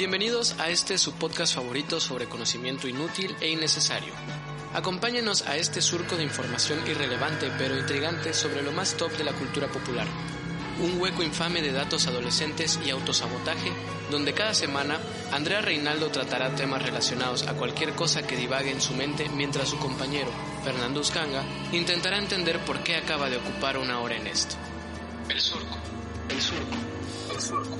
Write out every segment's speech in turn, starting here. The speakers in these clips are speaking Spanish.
Bienvenidos a este su podcast favorito sobre conocimiento inútil e innecesario. Acompáñenos a este surco de información irrelevante pero intrigante sobre lo más top de la cultura popular. Un hueco infame de datos adolescentes y autosabotaje, donde cada semana Andrea Reinaldo tratará temas relacionados a cualquier cosa que divague en su mente mientras su compañero, Fernando Uscanga, intentará entender por qué acaba de ocupar una hora en esto. El surco, el surco, el surco.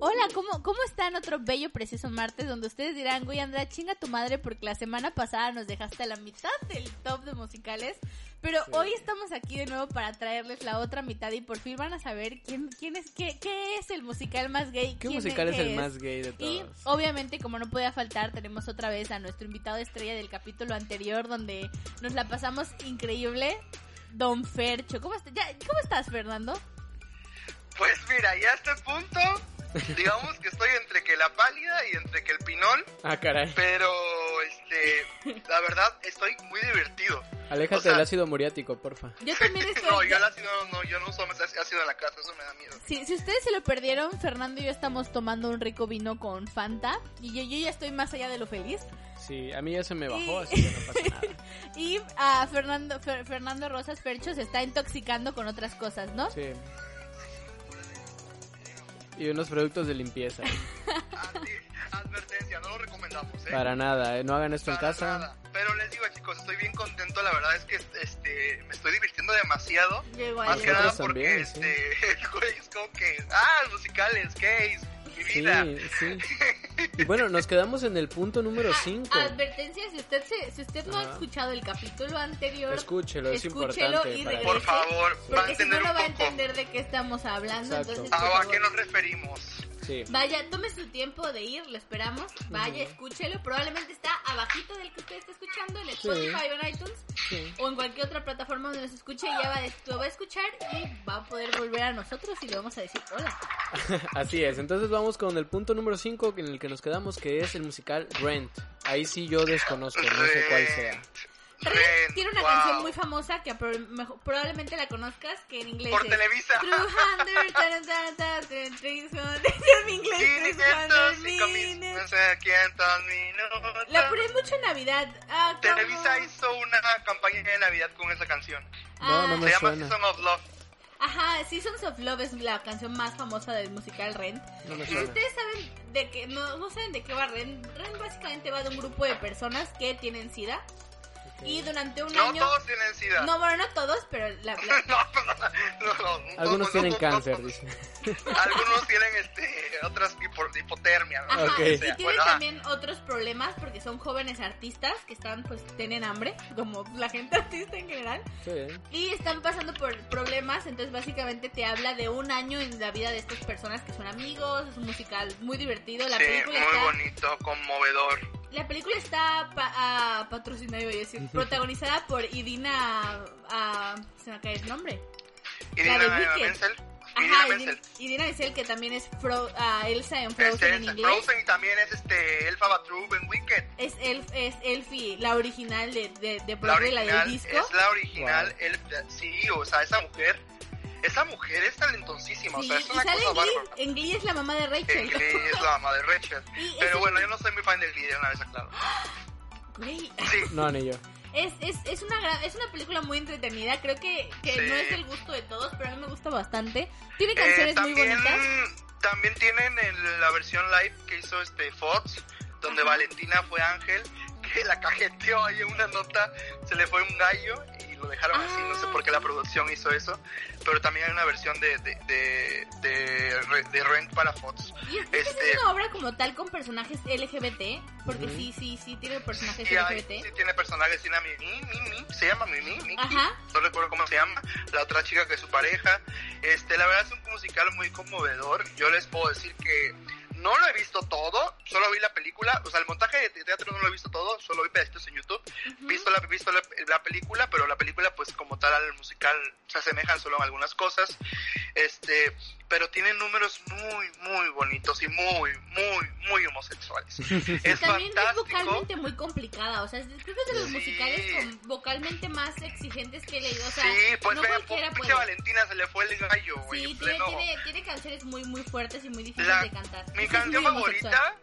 Hola, ¿cómo, ¿cómo están otro bello preciso martes donde ustedes dirán, güey Andrea, chinga tu madre porque la semana pasada nos dejaste a la mitad del top de musicales, pero hoy estamos aquí de nuevo para traerles la otra mitad y por fin van a saber quién, quién es, qué, qué es el musical más gay. ¿Qué quién musical es qué el más gay de Y todos? obviamente, como no podía faltar, tenemos otra vez a nuestro invitado estrella del capítulo anterior donde nos la pasamos increíble, Don Fercho. ¿Cómo, está- ya- ¿cómo estás, Fernando? Pues mira, ya a este punto, digamos que estoy entre que la pálida y entre que el pinol, Ah, caray. pero este, la verdad estoy muy divertido. Aléjate o sea- del ácido muriático, porfa. Yo también estoy... no, yo el ácido no, yo no uso ácido en la casa, eso me da miedo. Sí, si ustedes se lo perdieron, Fernando y yo estamos tomando un rico vino con Fanta y yo, yo ya estoy más allá de lo feliz. Sí, a mí ya se me bajó, Y- así que no pasa nada. Y a Fernando Fer- Fernando Rosas Fercho se está intoxicando con otras cosas, ¿no? Sí. Y unos productos de limpieza. Así, advertencia, no lo recomendamos, ¿eh? Para nada, ¿eh? no hagan esto en casa. nada. Pero les digo, chicos, estoy bien contento, la verdad es que este, me estoy divirtiendo demasiado. Igual, Más que nada porque también, este, güey, es como que, ah, musicales, gays, mi vida. Sí, sí. Y bueno, nos quedamos en el punto número 5. Advertencia, si usted se, si usted no ha escuchado el capítulo anterior, Escúchelo, es escúchelo importante. y que- Por favor, a porque si no, no va a entender de qué estamos hablando. Exacto. Entonces, Ah, ¿A favor, qué nos referimos? Sí. Vaya, tome su tiempo de ir, lo esperamos. Vaya, escúchelo. Probablemente está abajito del que usted está escuchando en Spotify o en iTunes sí. o en cualquier otra plataforma donde nos escuche. Ya va, lo va a escuchar y va a poder volver a nosotros y le vamos a decir hola. Así es, entonces vamos con el punto número 5 en el que nos quedamos, que es el musical Rent. Ahí sí yo desconozco, no sé cuál sea. Rent Rent, tiene una wow. canción muy famosa que probablemente la conozcas que en inglés Por es Televisa. 300, tan, tan, tan, 300, en inglés 500, 300 5 mil, minutes. no sé, 500 minutos. La ponen mucho en Navidad. Ah. Televisa hizo una campaña de Navidad con esa canción. No, no me Se llama suena. Season of Love. Ajá, Seasons of Love es la canción más famosa del musical Rent. No me Si suena. ustedes saben de que no, no saben de qué va Rent, Rent básicamente va de un grupo de personas que tienen SIDA y durante un No año todos tienen SIDA. no bueno no todos, pero la, la- no, no, no, no, Algunos no, tienen no, cáncer, no, dice. Algunos tienen este, otras hipo- hipotermia. ¿no? Ajá, Ok. O y tienen bueno, ah, también otros problemas porque son jóvenes artistas que están pues tienen hambre, como la gente artista en general. Sí. Y están pasando por problemas, entonces básicamente te habla de un año en la vida de estas personas que son amigos, es un musical muy divertido, la sí, película muy está bonito, conmovedor. La película está pa- ah, patrocinada, iba a decir, protagonizada por Idina ah, se me cae el nombre. Y La de Wicked. Menzel. Y Dina Ajá, Menzel. Idina, Idina Menzel que también es Fro- ah, Elsa en Es Frozen en Elsa inglés. Frozen y también es este Elfa Batrub en Wicked. Es Elf, es Elfie, la original de, de, de La Broadway, la, original del disco. es la original. Wow. Elf- sí, o sea, esa mujer, esa mujer es talentosísima. Sí, o sea, es una cosa en Glee, bárbara. en Glee es la mamá de En Rachel. Glee es la mamá de Rachel. Pero bueno, yo no soy muy fan del Glee, de una vez aclaro. Güey, Sí, No, ni yo. Es, es, es, una es una película muy entretenida. Creo que, que Sí. no es el gusto de todos, pero a mí me gusta bastante. Tiene Eh, canciones muy también, bonitas. también tienen el- la versión live que hizo este Fox, donde Ajá. Valentina fue Ángel, que la cajeteó ahí en una nota, se le fue un gallo y lo dejaron así, no sé por qué la producción hizo eso, pero también hay una versión de, de, de, de, Re- de Rent para Fox. Este- es una obra como tal con personajes LGBT, porque sí, sí, sí tiene personajes Sí, hay- LGBT. sí tiene personajes, tiene a Mimi, Mimi, se llama Mimi, Mimi, Ajá. no recuerdo cómo se llama, la otra chica que es su pareja. Este, la verdad es un musical muy conmovedor. Yo les puedo decir que No lo he visto todo, solo vi la película, o sea, el montaje de teatro no lo he visto todo, solo vi pedacitos en YouTube. Visto la visto la, la película, pero la película pues como tal al musical se asemejan solo en algunas cosas. Este, pero tiene números muy muy bonitos y muy muy muy homosexuales. es También es vocalmente muy complicada, o sea, es- creo que es de los Sí. musicales con vocalmente más exigentes que he leído, o sea, sí, pues no ve, cualquiera puede. Valentina se le fue el gallo, güey. Sí, en tiene, tiene, tiene canciones muy muy fuertes y muy difíciles La- de cantar. Mi Es canción homosexual.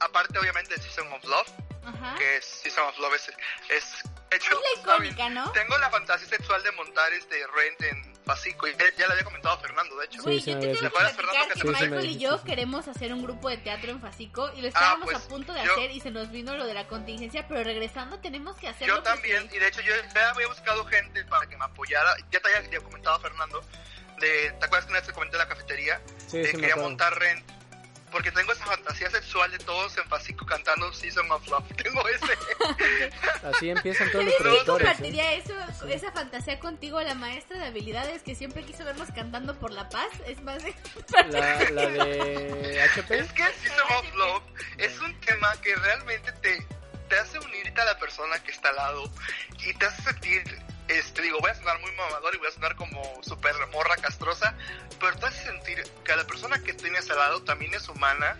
Aparte obviamente de Season of Love, Ajá. que es Season of Love, es, es de hecho, Es la icónica, ¿no? Tengo la fantasía sexual de montar este Rent en Pasico, y ya le había comentado Fernando, de hecho. Sí, sí yo te tengo que ¿Te acuerdas, platicar Fernando, que que Michael y yo queremos hacer un grupo de teatro en Fasico y lo estábamos pues, a punto de yo- hacer y se nos vino lo de la contingencia, pero regresando tenemos que hacerlo. Yo también, y de hecho yo ya había buscado gente para que me apoyara, ya te había comentado Fernando, de, ¿te acuerdas que una vez te comenté en la cafetería? Sí, de sí quería montar Rent, porque tengo esa fantasía sexual de todos en Pasico cantando Season of Love, tengo ese... Así empiezan todos los ¿Sabes quién productores. ¿eh? compartiría eso, esa fantasía contigo? La maestra de habilidades que siempre quiso vernos cantando por la paz. Es más, La, la de HP. Es que Season of Love es un tema que realmente te, te hace unirte a la persona que está al lado y te hace sentir, este, digo, voy a sonar muy mamador y voy a sonar como super morra castrosa, pero te hace sentir que la persona que tienes al lado también es humana,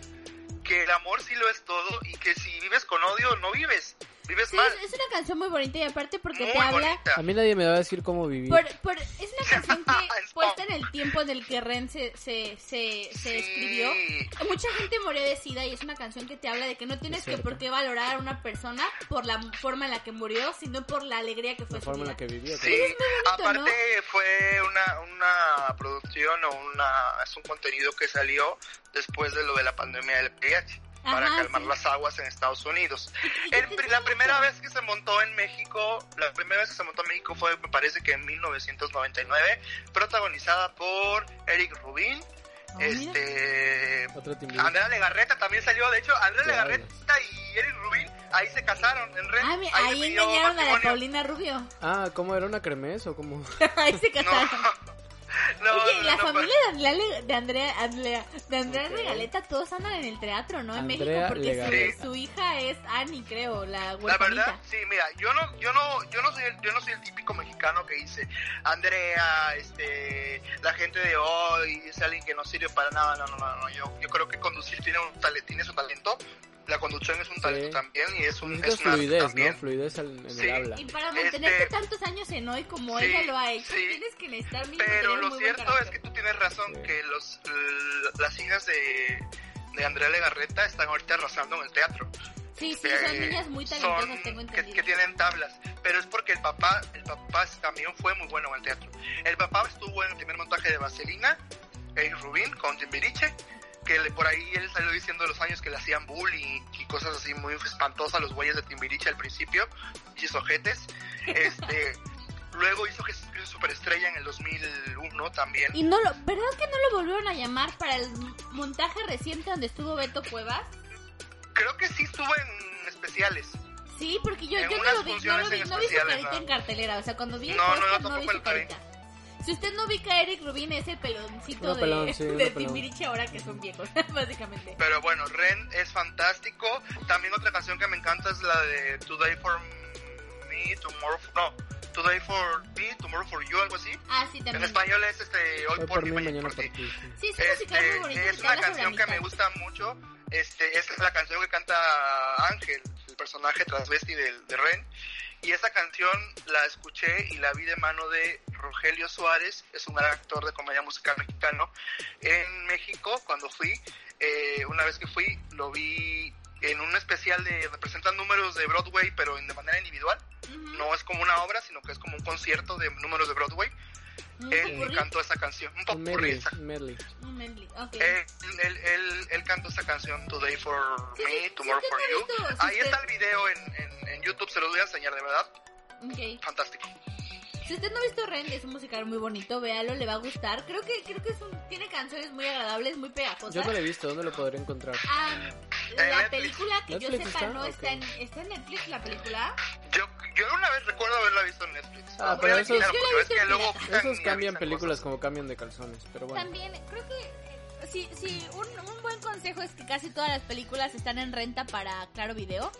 que el amor sí lo es todo y que si vives con odio no vives, vives Sí, mal. es, es una canción muy bonita y aparte porque Muy te habla... bonita. A mí nadie me va a decir cómo vivir. Por, por- es una canción que Es puesta en el tiempo en el que Ren se, se, se, se Sí. escribió. Mucha gente murió de sida y es una canción que te habla de que no tienes Es que por qué valorar a una persona por la forma en la que murió, sino por la alegría que fue La su forma en la que vivió. Sí, muy bonito, aparte fue una, una producción o una, es un contenido que salió después de lo de la pandemia del VIH para Ajá, calmar sí. las aguas en Estados Unidos. El- te- la primera vez que se montó en México, la primera vez que se montó en México fue, me parece que en 1999, protagonizada por Eric Rubin, Oh, este. Andrea Legarreta también salió, de hecho, Andrea ¿Qué Legarreta y Eric Rubin ahí se casaron en Red. Ah, ahí ahí engañaron a la. Paulina Rubio. Ah, ¿cómo era una cremes o cómo? ahí se casaron. no, Oye, no, la no, familia de Andrea, de Andrea, Andrea, de Andrea. Regaleta, todos andan en el teatro, ¿no? En Andrea México, porque su, su hija es Annie, creo, la La huerfanita. verdad, sí, mira, yo no, yo no, yo no soy el, yo no soy el típico mexicano que dice Andrea, este, la gente de hoy es alguien que no sirve para nada, no, no, no, no, yo, yo creo que conducir tiene un tale- tiene su talento, la conducción es un Sí. talento también y es un, es fluidez, también. ¿no? Fluidez al- en Sí. el habla. Y para mantenerte Este- tantos años en hoy como Sí, ella lo ha hecho, sí. tienes que necesitar Pero lo cierto es que tú tienes razón Sí. que los las hijas de, de Andrea Legarreta están ahorita arrasando en el teatro. Sí, sí, son Eh, niñas muy talentosas, son- tengo que, entendido. que tienen tablas, pero es porque el papá, el papá también fue muy bueno en el teatro. El papá estuvo en el primer montaje de Vaselina, Eric Rubin con Timbiriche, que le- por ahí él salió diciendo los años que le hacían bullying y cosas así muy espantosas a los güeyes de Timbiriche al principio, y ojetes. Este, luego hizo Jesucristo Superestrella en el 2001 también. Y no lo, ¿verdad que no lo volvieron a llamar para el montaje reciente donde estuvo Beto Cuevas? Creo que sí estuvo en especiales. Sí, porque yo, yo no lo vi, no lo vi, en no vi su carita ¿no? en cartelera, o sea, cuando vi el No, no, yo no, vi su vi. Si usted no ubica a Eric Rubin, es el peloncito de, pelón, sí. Timbiriche ahora que son viejos, básicamente. Pero bueno, Ren es fantástico. También otra canción que me encanta es la de Today for Me, Tomorrow for... No, Today for Me, Tomorrow for You, algo así. Ah, sí, En también. español es este, Hoy Hoy por, mí, mañana por ti. Sí, muy Este, bonito. es que una canción que me gusta mucho. Este, es la canción que canta Ángel, el personaje transvesti de, de Ren. Y esa canción la escuché y la vi de mano de Rogelio Suárez, es un gran actor de comedia musical mexicano. En México, cuando fui, eh, una vez que fui, lo vi en un especial de representan números de Broadway, pero de manera individual. No es como una obra, sino que es como un concierto de números de Broadway. Él popurrí. cantó esa canción, un popurrí, medley, un medley. Un medley, ok. Él, él, él, él cantó esa canción Today for Sí, Me, Tomorrow for You. Ahí usted- está el video en, en, en YouTube, se los voy a enseñar de verdad. Ok. Fantástico. Si usted no ha visto Ren, es un musical muy bonito, véalo, le va a gustar. Creo que creo que es un, tiene canciones muy agradables, muy pegajosas. Yo no lo he visto, ¿dónde lo podré encontrar? Ah, la Netflix. película que yo ¿Netflix sepa está? no está en está en Netflix la película. Yo, yo una vez recuerdo haberla visto en Netflix. Ah, pero esos- visto que luego Esos cambian películas cosas. como cambian de calzones, pero bueno. También creo que sí, sí, un, un buen consejo es que casi todas las películas están en renta para Claro Video.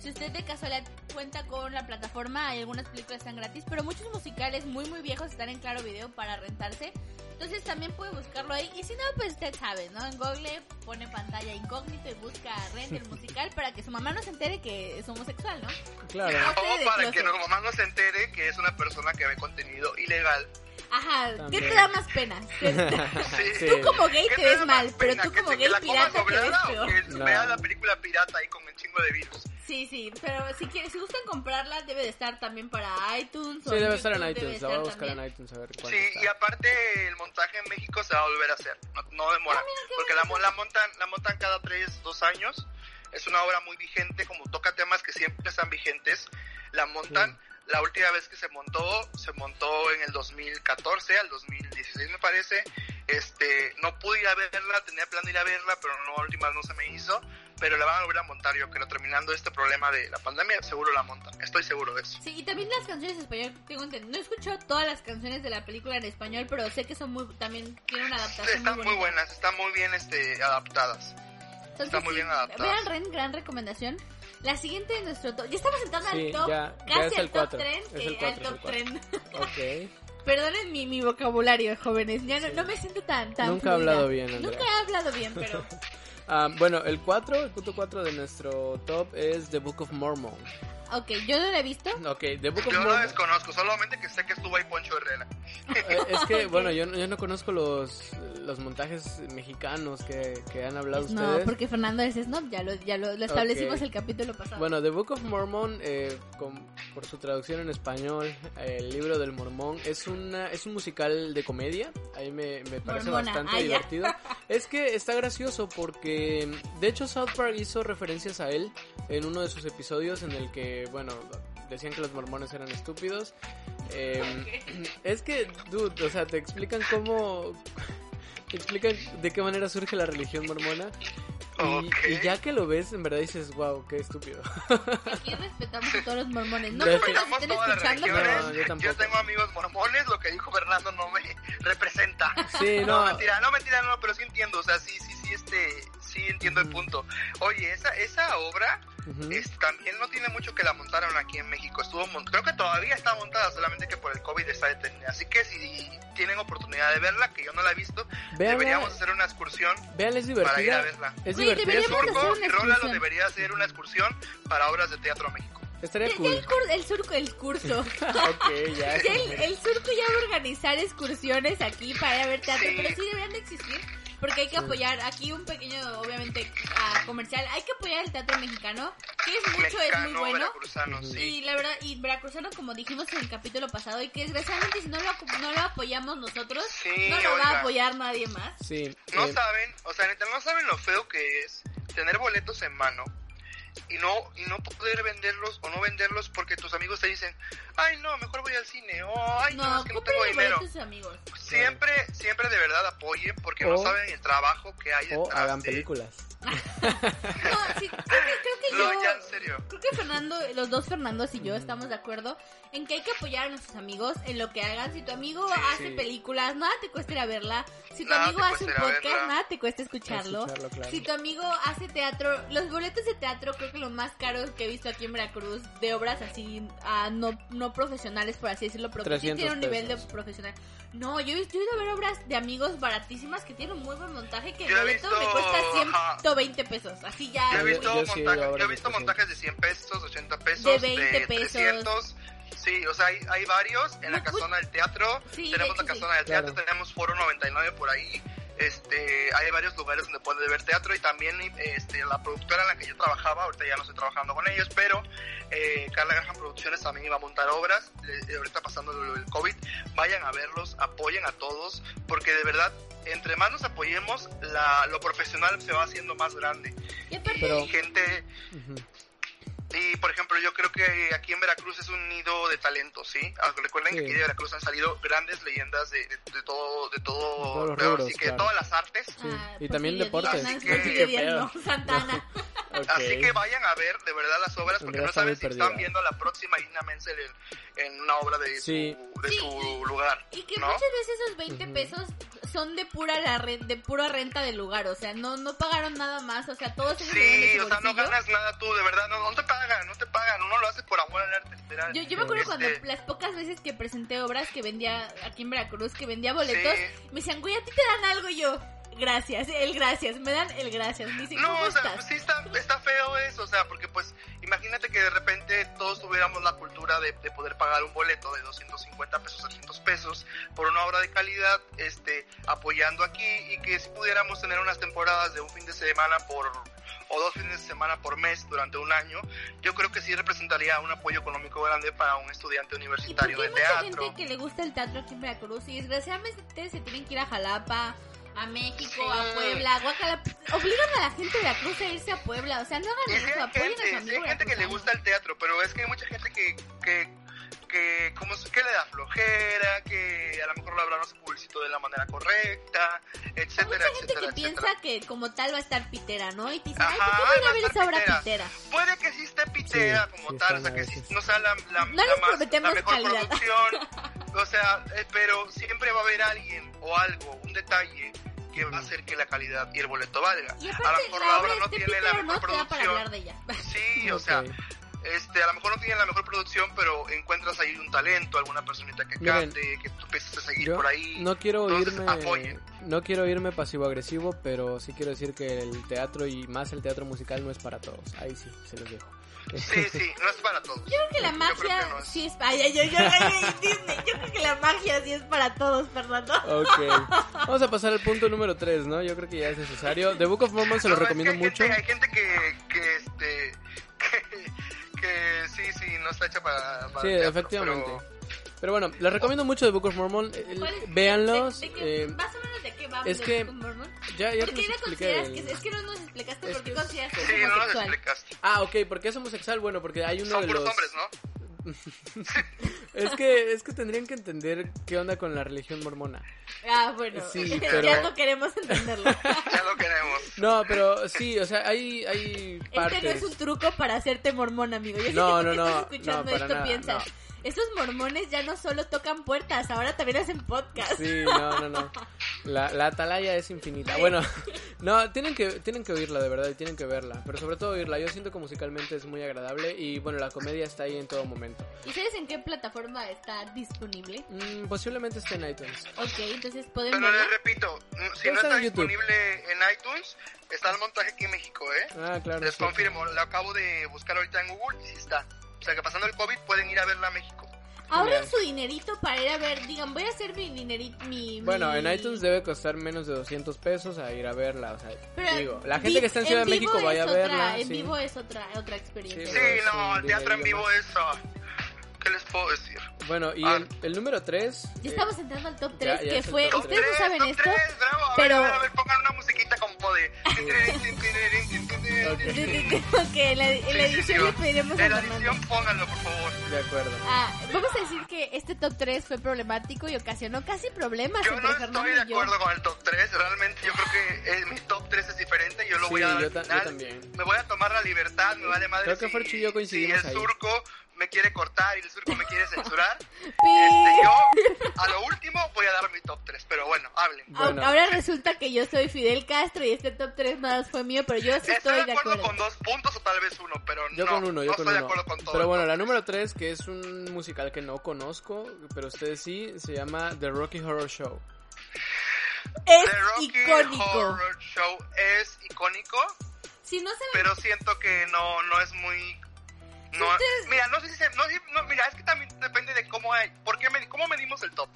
Si usted de casualidad cuenta con la plataforma, hay algunas películas que están gratis, pero muchos musicales muy muy viejos están en Claro Video para rentarse. Entonces también puede buscarlo ahí. Y si no, pues usted sabe, ¿no? En Google pone pantalla incógnito y busca rent el musical para que su mamá no se entere que es homosexual, ¿no? Claro. O para que no, mamá no se entere que es una persona que ve contenido ilegal. Ajá, ¿qué te da más pena? Sí. Sí. Tú como gay ¿Qué te te ves mal, pero tú ¿Que como gay pirata te ves o peor. que No. veas la película pirata ahí con el chingo de virus? Sí, sí, pero si quieren, si gustan comprarla, debe de estar también para iTunes. o Sí, debe estar en debe iTunes. La voy a buscar también. en iTunes a ver cuánto Sí, está. y aparte el montaje en México se va a volver a hacer, no, no demora, porque la, la montan la montan cada tres, dos años, es una obra muy vigente, como toca temas que siempre están vigentes, la montan, la última vez que se montó, se montó en el 2014 al 2016 me parece, este, no pude ir a verla, tenía plan de ir a verla, pero no, a últimas no se me hizo, pero la van a volver a montar yo creo, terminando este problema de la pandemia, seguro la montan, estoy seguro de eso. Sí, y también las canciones en español, tengo entendido. No he escuchado todas las canciones de la película en español, pero sé que son muy, también tienen una adaptación Están muy muy buenas, están muy bien este, adaptadas. Entonces, están muy sí, bien adaptadas. Vean gran recomendación. La siguiente de nuestro top. Ya estamos entrando Sí, al top. ya- ya casi es al el top cuatro. tren. Es el eh, al cuatro, es top el cuatro. tren. Ok. Perdonen mi, mi vocabulario, jóvenes. Ya no, no me siento tan, tan Nunca he fluida. hablado bien, Andrea. Nunca he hablado bien, pero... Ah, bueno, el 4, el punto 4 de nuestro top es The Book of Mormon. Ok, yo no la he visto. Ok, The Book of Yo no Mormon. desconozco, solamente que sé que estuvo ahí Poncho Herrera. Eh, es que, Ok. bueno, yo, no- yo no conozco los, los montajes mexicanos que, que han hablado No, ustedes. porque Fernando es snob, ya lo, ya lo, lo establecimos Ok. el capítulo pasado. Bueno, The Book of Mormon, eh, con- por su traducción en español, eh, el libro del mormón, es, una, es un musical de comedia. Ahí me, me parece Mormona, bastante ah, divertido. Es que está gracioso porque, de hecho, South Park hizo referencias a él en uno de sus episodios en el que, bueno, decían que los mormones eran estúpidos. Eh, Es que, dude, o sea, te explican cómo... Te explican de qué manera surge la religión mormona. Y, Ok. y ya que lo ves, en verdad dices, wow, qué estúpido. Aquí respetamos a todos los mormones. No nos Respetamos estén todas las escuchando, pero... No, yo tampoco. tengo amigos mormones, lo que dijo Fernando no me representa. Sí, No, no. mentira, no, mentira, no, pero sí entiendo, o sea, sí, sí, sí, este, sí entiendo el punto. Oye, esa, esa obra Ujú. es- también no tiene mucho que la montaron aquí en México. Estuvo, creo que todavía está montada, solamente que por el COVID está detenida. Así que si tienen oportunidad de verla, que yo no la he visto, Véanla. deberíamos hacer una excursión Vean, es para ir a divertida. verla. Es Oye, divertida. Surco y Rola lo debería hacer una excursión para obras de teatro México. Estaría cool. el, cur- el surco, el curso. ok, ya. Ya el, el surco ya va a organizar excursiones aquí para ir a ver teatro, Sí. pero sí deberían de existir. Porque hay que apoyar, aquí un pequeño, obviamente, ah, comercial, hay que apoyar el teatro mexicano, que es mucho, es muy bueno. veracruzano, Ujú. sí. Y la verdad, y veracruzano, como dijimos en el capítulo pasado, y que desgraciadamente si no lo, no lo apoyamos nosotros, Sí, no lo va a apoyar nadie más. Sí. No eh, saben, o sea, no saben lo feo que es tener boletos en mano y no y no poder venderlos o no venderlos porque tus amigos te dicen, ay no, mejor voy al cine, o ay no, No, es que no tengo dinero. amigos. Siempre, siempre de verdad apoyen porque no O- saben el trabajo que hay o detrás hagan de- películas. No, sí, creo que, creo que No, yo... ya en serio. Creo que Fernando, los dos Fernandos y yo estamos de acuerdo en que hay que apoyar a nuestros amigos en lo que hagan. Si tu amigo hace Sí. películas, nada te cuesta ir a verla. Si tu Nada amigo hace un podcast, verla. nada te cuesta escucharlo. Escucharlo, claro. Si tu amigo hace teatro, los boletos de teatro creo que lo más caros que he visto aquí en Veracruz de obras así ah, no, no profesionales, por así decirlo, pero que sí 300 tienen un nivel de profesional. No, yo, he- yo he ido a ver obras de amigos baratísimas que tienen un muy buen montaje que el boleto visto, me cuesta ajá. 120 pesos. Así ya. Yo he visto, yo montajes, yo he visto de montajes de 100 pesos, 80 pesos, De 20 pesos. 300. Sí, o sea, hay, hay varios en la muy- casona del teatro. Sí, de tenemos la sí. casona del teatro, Claro. tenemos Foro 99 por ahí. Este, hay varios lugares donde puedes ver teatro y también este, la productora en la que yo trabajaba, ahorita ya no estoy trabajando con ellos, pero eh, Carla Graham Producciones también iba a montar obras, eh, ahorita pasando del COVID, vayan a verlos, apoyen a todos, porque de verdad, entre más nos apoyemos, la, lo profesional se va haciendo más grande. Y aparte, Pero- Y gente, Ujú. Y por ejemplo, yo creo que aquí en Veracruz es un nido de talento, ¿sí? Ah, Recuerden Sí. que aquí de Veracruz han salido grandes leyendas de, de, de todo, de todo, todos los pero rubros, así que claro. todas las artes. Sí, Ah, y también Porfirio deportes. Así que- Santana. Así vayan a ver de verdad las obras porque no saben si perdida. están viendo la próxima Ina Menzel en, en una obra de Sí. su, de Sí, su lugar. Y que ¿no? muchas veces esos 20 Ujú. pesos son de pura la re- de pura renta del lugar, o sea, no no pagaron nada más, o sea, todos ellos Sí, o sea, no ganas nada tú, de verdad, no, no te pagan, no te pagan, uno lo hace por amor al arte, literal. Yo, yo me acuerdo cuando Este, las pocas veces que presenté obras que vendía aquí en Veracruz, que vendía boletos, Sí. me decían, güey, a ti te dan algo y yo, gracias, el gracias, me dan el gracias. Me dicen, No, ¿cómo o sea, estás? pues sí está, está feo eso, o sea, porque pues imagínate que de repente todos tuviéramos la cultura de, de poder pagar un boleto de 250 pesos, 300 pesos por una obra de calidad, este, apoyando aquí y que si pudiéramos tener unas temporadas de un fin de semana por o dos fines de semana por mes durante un año, yo creo que sí representaría un apoyo económico grande para un estudiante Y universitario hay de mucha teatro. gente que le gusta el teatro aquí en Veracruz y desgraciadamente se tienen que ir a Jalapa, a México, Sí. a Puebla, a Guacala. Obligan a la gente de Veracruz a irse a Puebla, o sea, no hagan eso, apoyen a su sí amigo hay gente que le gusta el teatro, pero es que hay mucha gente que, que, que, como, es- que le da flojera, que a lo mejor la verdad no se publicitó de la manera correcta, Hay etcétera, mucha gente etcétera, que etcétera. piensa que como tal va a estar pitera, ¿no? Y te dicen, ay, Ajá, ¿por qué a a a estar esa obra pitera. pitera? Puede que sí esté pitera Sí, como sí tal, o sea, a que sí no sea la, la, No la más- la mejor calidad. producción, o sea, eh, pero siempre va a haber alguien o algo, un detalle que va a hacer que la calidad y el boleto valga. Y a aparte, lo mejor la la obra no tiene la no, mejor producción. hablar de ella. Sí, o sea, Ok. Este, a lo mejor no tiene la mejor producción, pero encuentras ahí un talento, alguna personita que Miren, cante, que tú empieces a seguir por ahí. no quiero Entonces, irme apoyen. no quiero irme pasivo agresivo, pero sí quiero decir que el teatro y más el teatro musical no es para todos. Ahí sí, se los dejo. Sí, sí, no es para todos. Yo creo que la magia creo que no es. sí es. Yo creo que la magia sí es para todos, Fernando. Ok. Vamos a pasar al punto número 3, ¿no? Yo creo que ya es necesario. The Book of Mormon se lo No, es que recomiendo hay mucho. Gente, hay gente que, que este, que, que sí, sí, no está hecha para, para Sí, teatro, efectivamente. pero- Pero bueno, les recomiendo mucho The Book of Mormon. eh, ¿Cuál es- Véanlos. de- de qué- eh, más o menos de qué va es The que- Book of Mormon? ya ya ¿Por qué no consideras el- que es que no nos explicaste Es por qué que- consideras que es Sí, no homosexual? explicaste. Ah, ok, ¿por qué es homosexual? Bueno, porque hay uno Son de los... hombres, ¿no? Es que, es que tendrían que entender qué onda con la religión mormona. Ah, bueno, Sí, ya pero- no queremos entenderlo. Ya lo queremos. No, pero sí, o sea, hay, hay partes... Este no es un truco para hacerte mormón, amigo. Yo sé No, que tú no, que estás escuchando no, para esto nada, piensas. no. Estos mormones ya no solo tocan puertas, ahora también hacen podcast. Sí, no, no, no. La, la atalaya es infinita. Bueno, no, tienen que, tienen que oírla de verdad y tienen que verla. Pero sobre todo oírla. Yo siento que musicalmente es muy agradable y bueno, la comedia está ahí en todo momento. ¿Y sabes en qué plataforma está disponible? Mm, posiblemente esté en iTunes. Ok, entonces pueden Pero verla. les repito, mm, si Está no está en YouTube. disponible en iTunes, está el montaje aquí en México, ¿eh? Ah, claro. Les sí. confirmo, lo acabo de buscar ahorita en Google y sí está. O sea que pasando el COVID pueden ir a verla a México. Ahorren su dinerito para ir a ver, digan, voy a hacer mi dinerito, mi... Bueno, mi- en iTunes debe costar menos de 200 pesos a ir a verla. O sea, Pero digo, la gente que está en Ciudad de México vaya a es otra- verla. En sí. vivo es otra, otra experiencia. Sí, Sí, no, sí, el teatro en vivo es... ¿Qué les puedo decir? Bueno, y Ah. el, el número 3. Ya estamos entrando al top ya- 3, ya que fue... top Ustedes no tres, saben top esto, tres, bravo, a pero- ver, a ver, pongan una musiquita como de... que en la, en la Sí, sí, edición sí, le pediremos a En la edición pónganlo, por favor. De acuerdo. Ah, vamos a decir que este top 3 fue problemático y ocasionó casi problemas Yo entre no Fernando estoy de acuerdo con el top 3, realmente yo creo que eh, mi top 3 es diferente, yo lo Sí, voy a dar yo al ta- yo final. también. Me voy a tomar la libertad, me vale madre Creo que si, Fercho y yo coincidimos si el ahí. Me quiere cortar y el surco me quiere censurar. Este, yo a lo último voy a dar mi top 3, pero bueno, hablen. Bueno. Ahora resulta que yo soy Fidel Castro y este top 3 más fue mío, pero yo sí Estoy, estoy de acuerdo, con dos puntos o tal vez uno, pero Yo no, con uno, yo no con estoy de uno. acuerdo con todo. Pero bueno, la número 3, que es un musical que no conozco, pero ustedes sí, se llama The Rocky Horror Show. Es The Rocky icónico. Horror Show es icónico, Si no se pero siento que no, no es muy... No, Ustedes- Mira, no sé si se... No, mira, es que también depende de cómo hay... ¿Por qué medi- ¿Cómo medimos el top?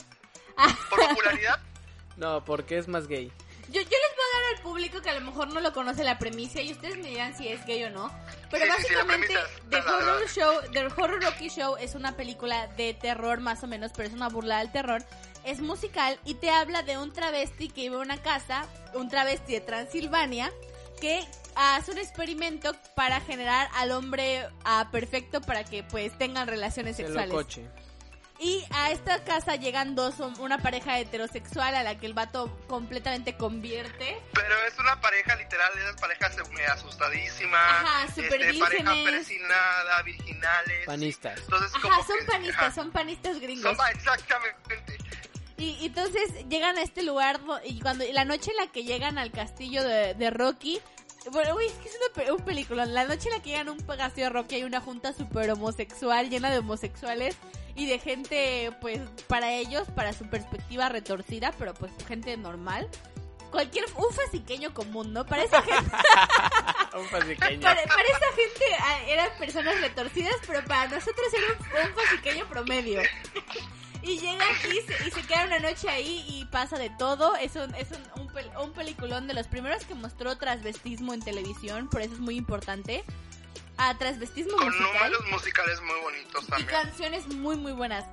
¿Por popularidad? No, porque es más gay. Yo, yo les voy a dar al público que a lo mejor no lo conoce la premisa y ustedes me dirán si es gay o no. Pero Sí, sí, sí, la básicamente The Horror Show, The Horror Rocky Show es una película de terror más o menos, pero es una burla del terror. Es musical y te habla de un travesti que iba a una casa, un travesti de Transilvania, que hace un experimento para generar al hombre ah, perfecto para que pues tengan relaciones El sexuales. coche. Y a esta casa llegan dos, una pareja heterosexual a la que el vato completamente convierte. Pero es una pareja literal, esas parejas me asustadísimas. Ajá, súper este, pareja persinada, virginales. Panistas. Entonces, Ajá, como son que- panistas, ajá, son panistas gringos. son exactamente. Y, y entonces llegan a este lugar y cuando y la noche en la que llegan al castillo de, de Rocky, bueno, uy, es que es una un película. La noche en la que llegan a un castillo de Rocky hay una junta súper homosexual, llena de homosexuales y de gente, pues, para ellos, para su perspectiva retorcida, pero pues gente normal. Cualquier, un fasiqueño común, ¿no? Para esa gente, Un fasiqueño. para, para esa gente ah, eran personas retorcidas, pero para nosotros era un, un fasiqueño promedio. Y llega aquí y se, y se queda una noche ahí y pasa de todo. Es un, es un, un, un peliculón de los primeros que mostró transvestismo en televisión, por eso es muy importante. A transvestismo Con musical números musicales muy bonitos y también. canciones muy muy buenas.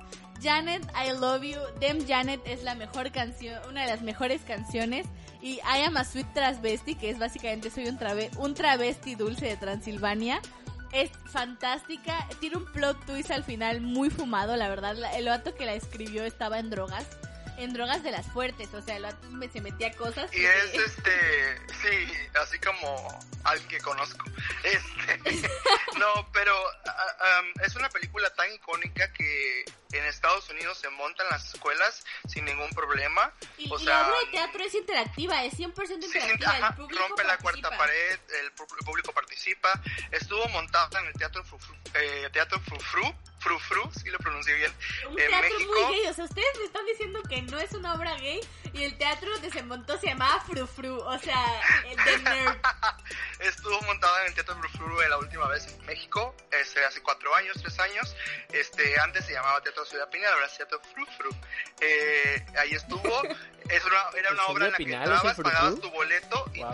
Janet, I Love You, Dem Janet es la mejor canción, una de las mejores canciones. Y I Am a Sweet Transvesti, que es básicamente soy un, trave- un travesti dulce de Transilvania. Es fantástica, tiene un plot twist al final muy fumado, la verdad. El vato que la escribió estaba en drogas, en drogas de las fuertes, o sea, el vato me- se metía cosas. Y que- es este, sí, así como al que conozco. Este, no, pero ah, um, es una película tan icónica que en Estados Unidos se montan las escuelas sin ningún problema. y, o y sea, la obra de teatro es interactiva, es 100% Sí, sí, interactiva. ajá, el público rompe la cuarta participa. pared, el público participa. Estuvo montada en el Teatro Frufru, eh, Teatro Frufru, Frufru, si lo pronuncié bien, un en teatro México. muy gay. O sea, ustedes me están diciendo que no es una obra gay y el teatro donde se montó se llamaba Fru Fru. O sea, el de nerd. Estuvo montada en el Teatro Frufru la última vez en México, este, hace cuatro años, tres años. Este, antes se llamaba Teatro Ciudad Pinal, ahora es Teatro Frufru. Eh, ahí estuvo. Es una, era una ¿El obra en la que Pinal entrabas, Frufru? pagabas tu boleto y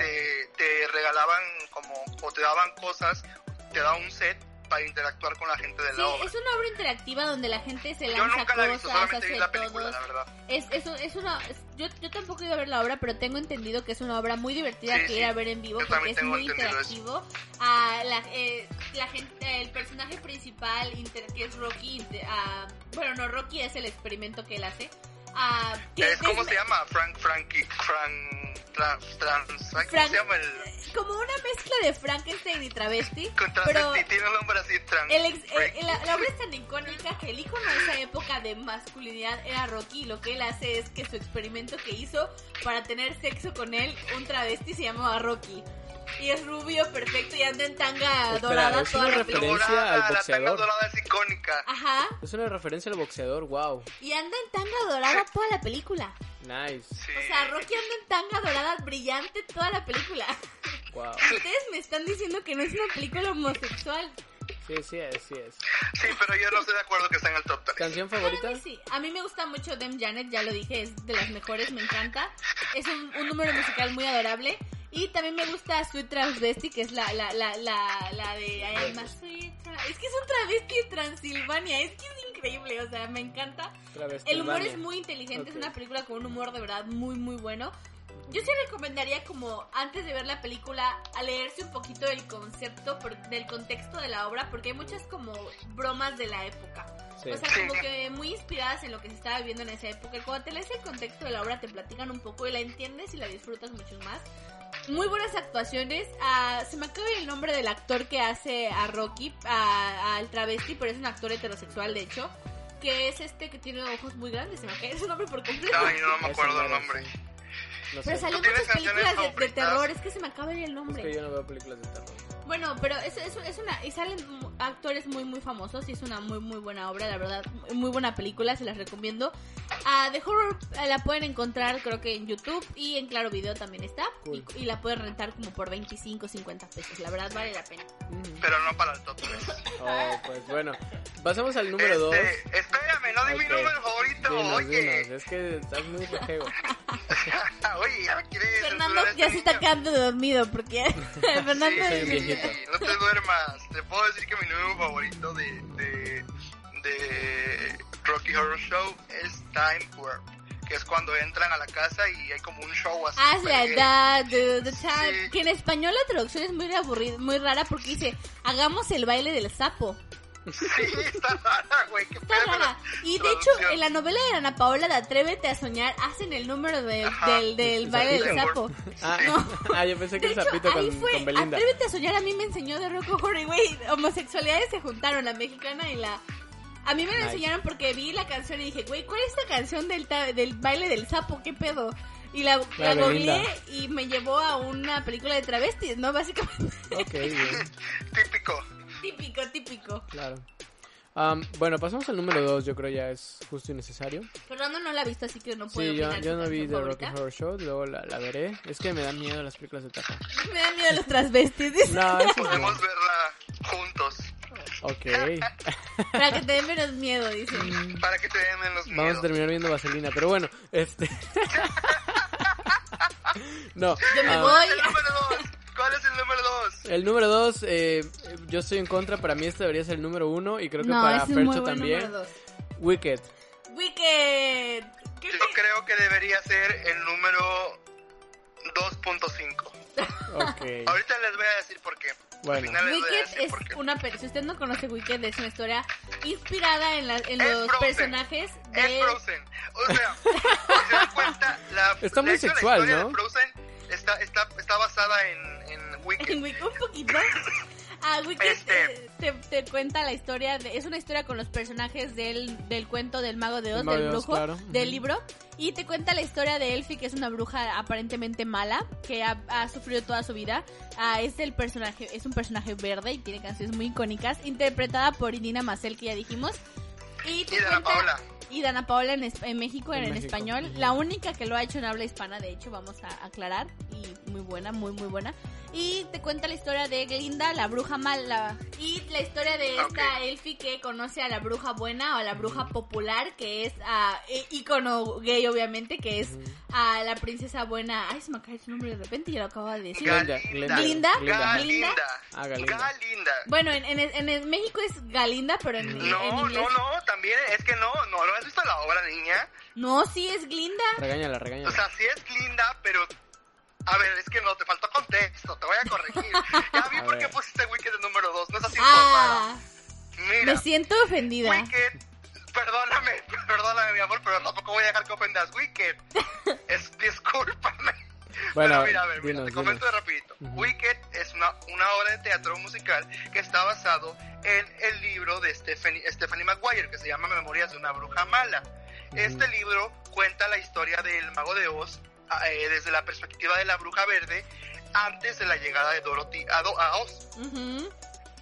te regalaban como, o te daban cosas, te daban un set para interactuar con la gente de la Sí, obra. es una obra interactiva donde la gente se Yo lanza nunca la he visto, cosas, solamente vi hace la película, la verdad. Es, es, es una. es- yo, yo tampoco he ido a ver la obra, pero tengo entendido que es una obra muy divertida Sí, que sí. ir a ver en vivo Yo porque es muy interactivo. Ah, la, eh, la gente, el personaje principal, inter- que es Rocky, ah, bueno, no, Rocky es el experimento que él hace. Ah, que Es, ¿Cómo se llama? Frank, Frankie, Frank, trans, trans, ¿cómo Frank- se llama el como una mezcla de Frankenstein y travesti. con pero transvesti? Tiene un nombre así, trans. el ex- Frank. eh, la, la obra es tan icónica que el icono de esa época de masculinidad era Rocky. Y lo que él hace es que su experimento que hizo para tener sexo con él, un travesti se llamaba Rocky. Y es rubio, perfecto, y anda en tanga Espera, dorada es toda una la película. referencia Dorada, al La tanga boxeador. dorada es icónica. Ajá. Es una referencia al boxeador, wow. Y anda en tanga dorada toda la película. Nice. Sí. O sea, Rocky anda en tanga dorada brillante toda la película. Wow. Ustedes me están diciendo que no es una película homosexual. Sí, sí es, sí es. Sí, pero yo no estoy de acuerdo que está en el top 3. ¿Canción favorita? mí sí. A mí me gusta mucho Dem Janet, ya lo dije, es de las mejores, me encanta. Es un, un número musical muy adorable. Y también me gusta Sweet Transvesti, que es la, la, la, la, la de I am a sweet tra- Es que es un travesti de Transilvania, es que es increíble, o sea, me encanta. Travesti El humor es muy inteligente, es Ok. una película con un humor de verdad muy, muy bueno. Yo sí recomendaría como antes de ver la película a leerse un poquito del concepto, por- del contexto de la obra, porque hay muchas como bromas de la época. Sí. O sea, como que muy inspiradas en lo que se estaba viviendo en esa época. Y cuando te lees el contexto de la obra te platican un poco y la entiendes y la disfrutas mucho más. Muy buenas actuaciones. Ah, se me acaba el nombre del actor que hace a Rocky, a- al travesti, pero es un actor heterosexual de hecho. Que es este que tiene ojos muy grandes. Se me acaba su nombre por completo. Ay, no me acuerdo el nombre. Pero salió en ¿Tú tienes muchas películas de, de terror. Es que se me acaba el Es nombre. que yo no veo películas de terror. Bueno, pero es, es, es una... Y salen actores muy, muy famosos y es una muy, muy buena obra, la verdad. Muy buena película, se las recomiendo. Ah, The Horror eh, la pueden encontrar creo que en YouTube y en Claro Video también está. Cool. Y, y la pueden rentar como por 25, 50 pesos. La verdad vale la pena. Pero no para el top 3. Oh, pues bueno. Pasamos al número 2. Este, espérame, no di mi número favorito. Dinos, Oye, dinos, es que estás muy rejego. oye, ya me quieres. Fernando ya se está quedando dormido porque Fernando Sí, no te duermas. Te puedo decir que mi número favorito de, de, de Rocky Horror Show es Time Warp. Que es cuando entran a la casa y hay como un show así. Haz super la edad. Sí. Que en español la traducción es muy aburrida, muy rara porque dice, hagamos el baile del sapo. Sí, está rara, güey. Qué Está rara. la Y de hecho, en la novela de Ana Paola de Atrévete a Soñar, hacen el número de- Ajá. del, del El baile del sapo. Ah, No. ah, yo pensé que De el hecho, sapito ahí con, fue, con Belinda. Atrévete a Soñar a mí me enseñó de Rocco Horry, güey. Homosexualidades se juntaron, la mexicana y la A mí me lo Nice. enseñaron porque vi la canción y dije, güey, ¿cuál es esta canción del, ta- del baile del sapo? ¿Qué pedo? Y la, la googleé Linda. y me llevó a una película de travestis, ¿no? Básicamente. Ok, bien, Típico. Típico, típico. claro. Am, bueno, pasamos al número 2, yo creo ya es justo y necesario. Fernando no la ha visto, así que no puedo Sí, yo, no vi The. Rocky Horror Show, luego la, la veré. Es que me dan miedo las películas de terror. Me da miedo los transvestis. dice. No, eso no. Podemos verla juntos. Ok. Para que te den menos miedo, dice. Para que te den menos miedo. Vamos a terminar viendo Vaselina, pero bueno, este... no. Yo me ah, voy. Dos? El número 2, eh, yo estoy en contra, para mí este debería ser el número 1 y creo que No, para es buen también. dos. Wicked. Wicked. ¿Qué Yo creo que debería ser el número 2.5. Ok. Ahorita les voy a decir por qué. Bueno. Wicked es una si usted no conoce Wicked es una historia inspirada en, la- en Es los Frozen. personajes Es de Frozen. O sea, si se dan cuenta, la, Está muy sexual, la historia ¿no? de Frozen está, está, está basada en, en Wicked. en Wicked un poquito. Ah, Wicked Este- eh, te, te cuenta la historia, de- es una historia con los personajes del, del cuento del mago de Oz, Mago del brujo, claro. del libro, y te cuenta la historia de Elfie, que es una bruja aparentemente mala, que ha, ha sufrido toda su vida. Ah, es el personaje, es un personaje verde y tiene canciones muy icónicas, interpretada por Idina Macel, que ya dijimos. Y, te Y cuenta- Paola. y Dana Paola en, en México, en, En en México. español. La única que lo ha hecho en habla hispana, de hecho, vamos a aclarar. Y muy buena, muy, muy buena. Y te cuenta la historia de Glinda, la bruja mala. Y la historia de esta Ok. Elfie que conoce a la bruja buena o a la bruja popular, que es a icono gay, obviamente, que es a la princesa buena. Ay, se me cae su nombre de repente y ya lo acabo de decir. Galinda, Galinda. Glinda. Glinda. Galinda. Ah, Galinda. Galinda. Bueno, en, en, en- en México es Galinda, pero en, en No, inglés. no, no, también es que no, no, ¿no has visto la obra, niña? No, sí es Glinda. Regáñala, O regáñala. sea, sí es linda, pero... A ver, es que no, te faltó contexto, te voy a corregir. Ya vi A por qué ver. pusiste Wicked de número 2, no es así. Ah, Mira, me siento ofendida. Wicked, perdóname, perdóname mi amor, pero tampoco voy a dejar que ofendas Wicked. Es, discúlpame. Bueno, pero mira, a ver, mira, dinos, te comento dinos. rapidito. Ujú. Wicked es una, una obra de teatro musical que está basado en el libro de Stephanie, Stephanie Maguire que se llama Memorias de una bruja mala. Este libro cuenta la historia del mago de Oz eh, desde la perspectiva de la bruja verde antes de la llegada de Dorothy a, Do- a Oz.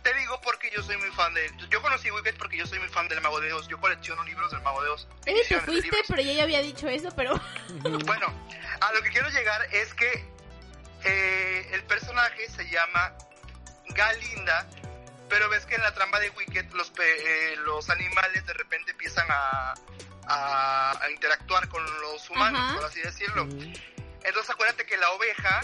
Te digo porque yo soy muy fan de... Yo conocí Wicked porque yo soy muy fan del Mago de Oz. Yo colecciono libros del Mago de Oz. Eh, te fuiste, libros. pero yo ya había dicho eso, pero... Bueno, a lo que quiero llegar es que eh, el personaje se llama Galinda, pero ves que en la trama de Wicked los, eh, los animales de repente empiezan a, a- a interactuar con los humanos, Ajá. por así decirlo. Entonces acuérdate que la oveja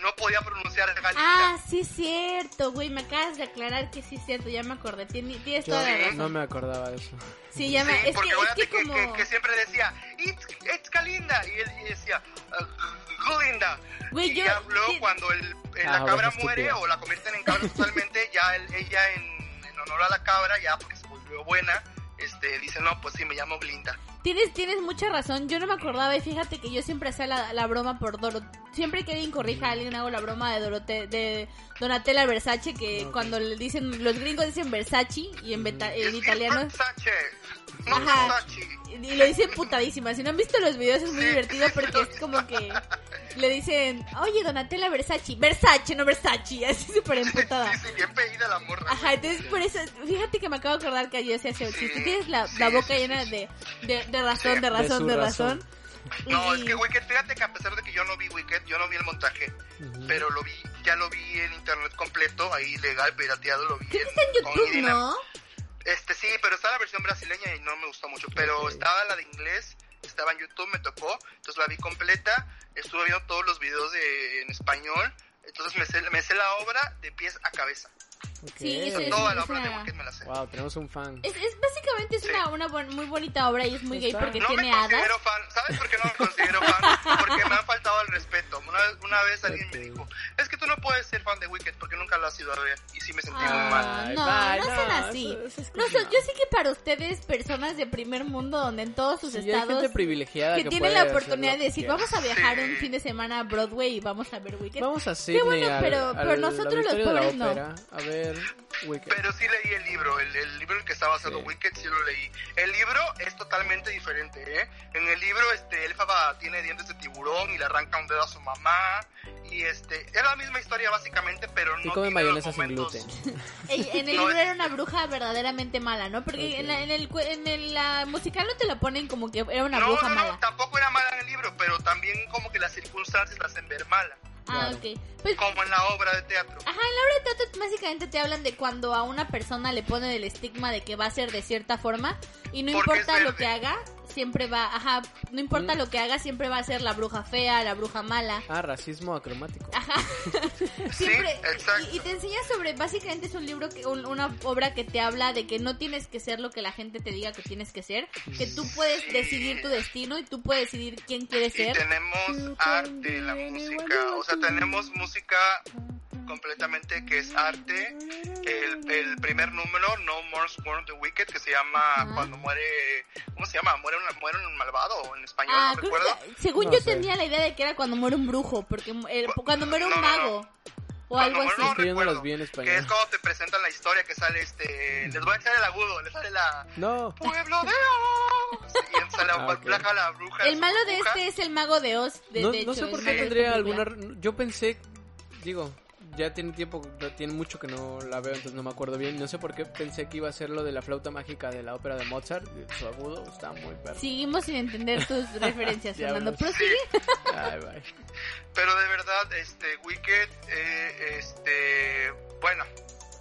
no podía pronunciar Galinda. Ah, sí es cierto, güey, me acabas de aclarar que sí es cierto, ya me acordé, tienes, tienes Yo toda la razón. no me acordaba de eso. Sí, ya me... Sí, es, que, porque es que que, como... que- que siempre decía, it's, it's Galinda, y él y decía, "Uh, Galinda. Güey, y yo- ya luego sí. cuando el, eh, Ah, la cabra muere o la convierten en cabra totalmente, ya el- ella en, en honor a la cabra, ya porque se volvió buena, este, dice, no, pues sí, me llamo Glinda. Tienes, tienes mucha razón, yo no me acordaba y fíjate que yo siempre hacía la, la broma por Dorot... Siempre que alguien corrija a alguien hago la broma de Dorote, de Donatella Versace, que cuando le dicen, los gringos dicen Versace y en, beta- en italiano... Versace, no Ajá. Y lo dicen putadísima. Si no han visto los videos es muy Sí. divertido porque es como que le dicen, oye Donatella Versace, Versace, no Versace, así súper emputada. Sí, sí, bien pedida la morra. Ajá, entonces por eso, fíjate que me acabo de acordar que yo se hace Sí, chiste. Tienes la, sí, la boca sí, llena sí, de, de, de razón, Sí. de razón, De razón. razón. No, Y- es que Wicked, fíjate que a pesar de que yo no vi Wicked, yo no vi el montaje, pero lo vi, ya lo vi en internet completo, ahí legal, pirateado, lo vi Creo que está en YouTube. ¿no? Este sí, pero está la versión brasileña y no me gustó mucho. Pero estaba la de inglés, estaba en YouTube, me tocó, entonces la vi completa, estuve viendo todos los videos de, en español, entonces me sé, me sé la obra de pies a cabeza. Ok. Sí, eso es- Toda la obra de Wicked me la sé. Wow, tenemos un fan. Es, es básicamente es Sí. una, una muy bonita obra y es muy gay porque No me tiene hadas. considero fan, ¿sabes por qué no me considero fan? Porque me han faltado el respeto. Una vez, una vez alguien me dijo, es que tú no puedes ser fan de Wicked porque nunca lo has ido a ver. Y sí me sentí muy Ah, mal. no, bye, no sean no, así, eso es que No, no. yo sé que para ustedes, personas de primer mundo, donde en todos sus Sí, hay estados gente privilegiada que, que, tienen la oportunidad de decir, vamos a viajar Sí. un fin de semana a Broadway y vamos a ver Wicked. Vamos a Sydney, bueno, al- pero- al- pero nosotros los pobres no. A ver, Wicked. Pero sí leí el libro, el, el libro en el que está basado Sí. Wicked, sí lo leí. El libro es totalmente diferente, ¿eh? En el libro, este, Elfaba tiene dientes de tiburón y le arranca un dedo a su mamá. Y este, es la misma historia básicamente, pero y no come tiene mayonesa los sin gluten. Ey, En el No, libro es- era una bruja verdaderamente mala, ¿no? Porque Ok. en, la, en, el, en el la musical no te lo ponen como que era una No, bruja no, mala. no, tampoco era mala en el libro, pero también como que las circunstancias la hacen ver mala, Ah, Claro. ok. Pues, como en la obra de teatro. ajá, en la obra de teatro básicamente te hablan de cuando a una persona le ponen el estigma de que va a ser de cierta forma y no importa lo que haga, siempre va, ajá, no importa Mm. lo que haga, siempre va a ser la bruja fea, la bruja mala. Ah, racismo acromático. Ajá. Sí, Siempre, exacto. y, y te enseña sobre, básicamente es un libro, que, un- una obra que te habla de que no tienes que ser lo que la gente te diga que tienes que ser, que tú puedes Sí. decidir tu destino y tú puedes decidir quién quieres Y ser. tenemos arte la música, o sea, tenemos música completamente que es arte. El, el primer número, No More Sworn the Wicked, que se llama Ajá. cuando muere, ¿cómo se llama? Muere, una, muere un malvado en español, Ah, no recuerdo. que- según No yo sé. tenía la idea de que era cuando muere un brujo, porque eh, cuando muere un No, no, no. mago o algo así. no no recuerdo, las vi en Que es español. cuando te presentan la historia que sale este, les voy a echar el agudo, le sale la No. pueblo de Oz y sale Ah, ok. baja la bruja. El malo de bruja. este es el mago de Oz, de, No, de no hecho, sé por qué tendría alguna... Yo pensé, digo, ya tiene tiempo, tiene mucho que no la veo, entonces no me acuerdo bien. No sé por qué pensé que iba a ser lo de la flauta mágica de la ópera de Mozart. Su agudo está muy perro. Seguimos sin entender tus referencias, Fernando. Prosigue. Ay, bye. Pero de verdad, este, Wicked, eh, este, bueno,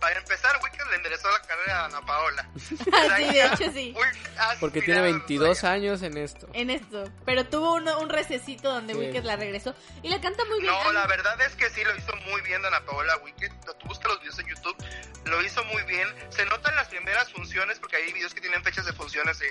para empezar, Wicked le enderezó la carrera a Ana Paola. Sí, de hecho sí. Porque tiene 22 años en esto. En esto. Pero tuvo uno- un recesito donde Sí. Wicked la regresó. Y la canta muy bien. No, la verdad es que sí lo hizo muy bien Ana Paola Wicked. Tú buscas los videos en YouTube, lo hizo muy bien. Se notan las primeras funciones, porque hay videos que tienen fechas de funciones de,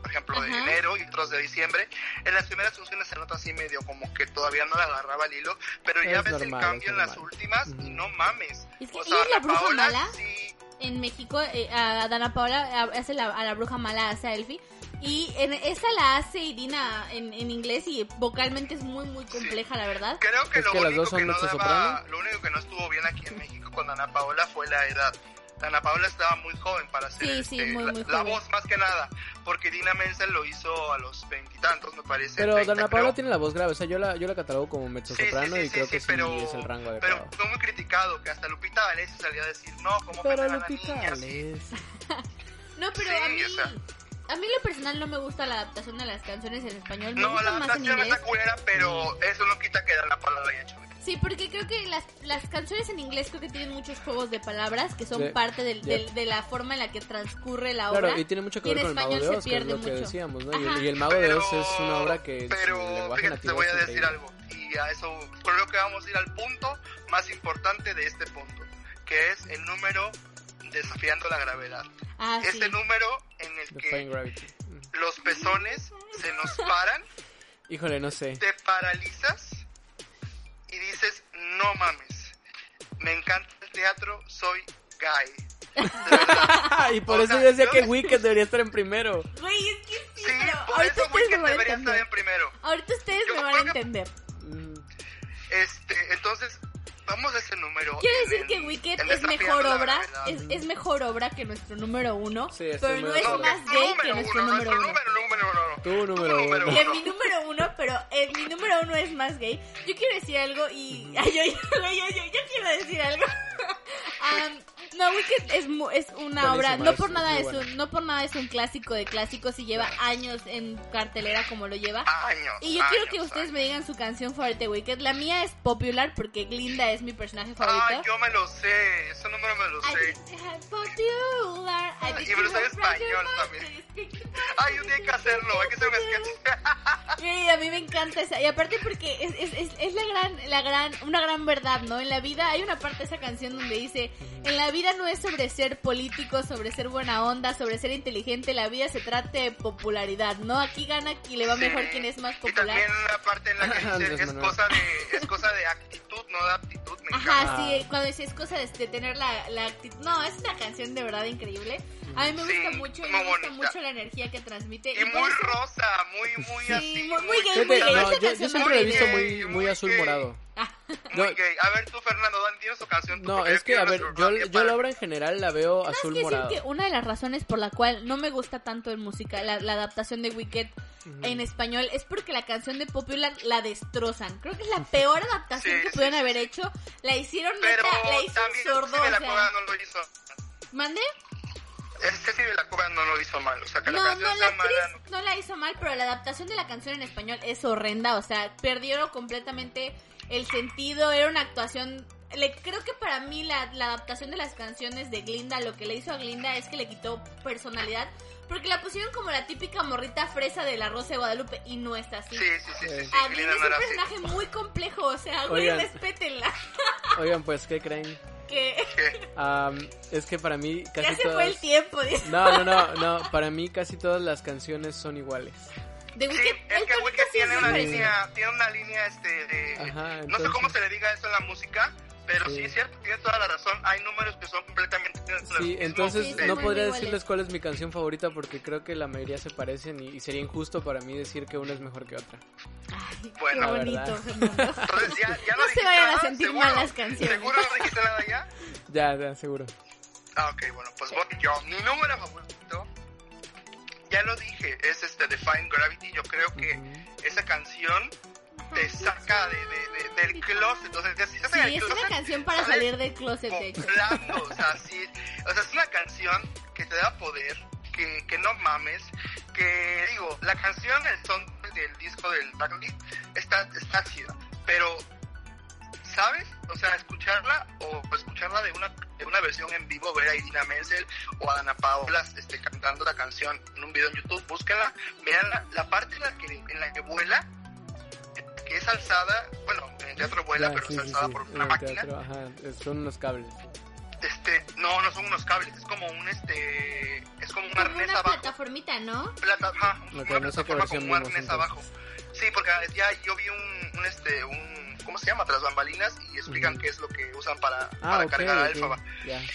por ejemplo, de Ajá. enero y otros de diciembre. En las primeras funciones se nota así medio como que todavía no le agarraba el hilo, pero ya Es ves normal, el cambio en las últimas y Ujú. no mames. Es que O ella es la bruja Paola mala. sí- En México, eh, a Dana Paola hace la, a la bruja mala, hace a Elfie. Y en esa la hace Irina en, en inglés y vocalmente es muy, muy compleja, la verdad. Creo que Es lo que las único dos son que no daba, lo único que no estuvo bien aquí en México con Ana Paola fue la edad. Ana Paola estaba muy joven para ser Sí, sí, este, muy, la, muy la voz más que nada, porque Dina Menzel lo hizo a los veintitantos, me parece. Pero 30, Dana creo. Paola tiene la voz grave, o sea, yo la, yo la catalogo como mezzosoprano Sí, sí, sí, y creo sí, que sí pero- es el rango Pero adecuado. fue muy criticado, que hasta Lupita Valencia salía a decir, no, ¿cómo Pero a la Lupita niña? Vales. No, pero Sí, a mí... o sea. A mí lo personal no me gusta la adaptación de las canciones en español. Me No, la gustan más en adaptación está culera, pero eso no quita que Paola lo haya hecho. Sí, porque creo que las, las canciones en inglés creo que tienen muchos juegos de palabras que son Sí. parte del, del- de la forma en la que transcurre la obra. Claro, y tiene mucho que y ver en con el Mago de español se Oz, que es pierde lo que mucho. decíamos, ¿no? Y el, y el Mago de Oz es una obra que pero fíjate, te voy a decir increíble. algo y a eso creo que vamos a ir al punto más importante de este punto que es el número desafiando la gravedad Ah, sí. este número en el Defying que Gravity. Los pezones se nos paran Híjole, no sé. te paralizas y dices no mames me encanta el teatro soy gay De verdad. y por O eso sea, yo decía yo- que Wicked debería estar en primero. Güey, es que sí, sí pero por ahorita eso ustedes me Wicked van a debería estar entender. en primero Ahorita ustedes Yo me van a que- entender. Mm. este entonces vamos a ese número Quiero decir que en- Wicked es mejor obra, es, es mejor obra que nuestro número uno, Sí, pero no es más gay que nuestro número uno. número, número, no, no. Tu número uno. Que mi número uno, pero eh, mi número uno es más gay. Yo quiero decir algo y... Ay, yo, yo, yo, yo, yo quiero decir algo. Am, no, Wicked es, mu- es una Buenísima, obra, no es por nada muy es buena. un, no por nada es un clásico de clásicos y lleva años en cartelera como lo lleva. Años. Y yo quiero años, que ustedes años. me digan su canción favorita de Wicked. La mía es Popular porque Glinda es mi personaje favorito. Ay, yo me lo sé. Ese número me lo I sé. think popular. I y me lo sé en español también. Ay, un día hay que hacerlo, hay que hacer un sketch. Sí, a mí me encanta esa. Y aparte porque es, es, es, es la gran, la gran, una gran verdad, ¿no? En la vida hay una parte de esa canción donde dice, en la vida no es sobre ser político, sobre ser buena onda, sobre ser inteligente, la vida se trata de popularidad, ¿no? Aquí gana quien le va Sí. mejor quien es más Y popular. también la parte en la que dice Andrés que es cosa de, es cosa de actitud, no de aptitud, me. Ajá, sí, cuando dice es cosa de, de tener la, la actitud. No, es una canción de verdad increíble. A mí me Sí, gusta mucho y muy me gusta bonita. mucho la energía que transmite. Y por muy eso- rosa, muy, muy Sí, así. muy- muy gay, muy gay. no, yo, yo siempre lo he visto muy muy, azul gay. morado. Ah, Muy No. gay. A ver, tú, Fernando, Dan, tienes tu canción. tú, No, es que, a ver, yo, yo para- la obra en general la veo ¿Sabes azul qué? morado. Siento que una de las razones por la cual no me gusta tanto en música, la, la adaptación de Wicked en español, es porque la canción de Popular la destrozan. Creo que es la peor adaptación Sí, que sí, pudieron sí, haber sí. hecho. La hicieron Pero neta, la hizo también un sordo, o sea. No lo hizo. ¿Mande? Ceci de la Cueva no lo hizo mal. O sea, que No, la canción no, la sea mala. actriz no la hizo mal, pero la adaptación de la canción en español es horrenda. O sea, perdieron completamente el sentido. Era una actuación. Le, creo que para mí la, la adaptación de las canciones de Glinda, lo que le hizo a Glinda es que le quitó personalidad. Porque la pusieron como la típica morrita fresa de la Rosa de Guadalupe y no es así. Sí, sí, sí, sí. sí, A Glinda Glinda es no un era así. personaje muy complejo, o sea, güey, Oigan. respétenla. Oigan, pues, ¿qué creen? Que ¿Qué? Am, es que para mí casi ya se todas... fue el tiempo. dice. No, no, no, no, para mí casi todas las canciones son iguales. De Sí, Wicked, es que Wicked tiene una línea, tiene una línea este de, Ajá, no sé entonces- cómo se le diga eso en la música, pero sí, Sí. es cierto, tienes toda la razón, hay números que son completamente Sí, entonces Sí, no podría iguales. decirles cuál es mi canción favorita porque creo que la mayoría se parecen y, y sería injusto para mí decir que una es mejor que otra. Ay, Bueno, qué la bonito. Entonces ya, ya No se vayan a sentir ¿seguro? mal las canciones. ¿Seguro no dijiste nada ya? Ya, ya, seguro. Ah, ok, bueno, pues voy yo. Mi número favorito, ya lo dije, es este Define Gravity. Yo creo que Ujú. esa canción te saca de, de- de- del closet. Entonces, si estás en Sí, es una closet, canción para salir del closet, volando, o sea, sí, o sea, es una canción que te da poder, que, que no mames, que digo, la canción, el son del disco del Backbeat está, está chida, pero, ¿sabes? O sea, escucharla o escucharla de una, de una versión en vivo, ver a Idina Menzel o a Ana Paola este, cantando la canción en un video en YouTube, búsquenla, veanla, la parte en la que, en la que vuela, que es alzada, bueno, en el teatro vuela, Ya, pero sí, es sí, alzada sí, por en una el máquina. teatro, ajá, son unos cables. Este, no, no son unos cables, es como un este, es como un Como arnés una abajo. plataformita, ¿no? Plata, ajá, Ok, una no plataforma con un arnés entonces. abajo. Sí, porque ya yo vi un, un este, un, ¿cómo se llama? Tras bambalinas y explican Ujú. qué es lo que usan para, Ah, para ok, cargar a Elfaba.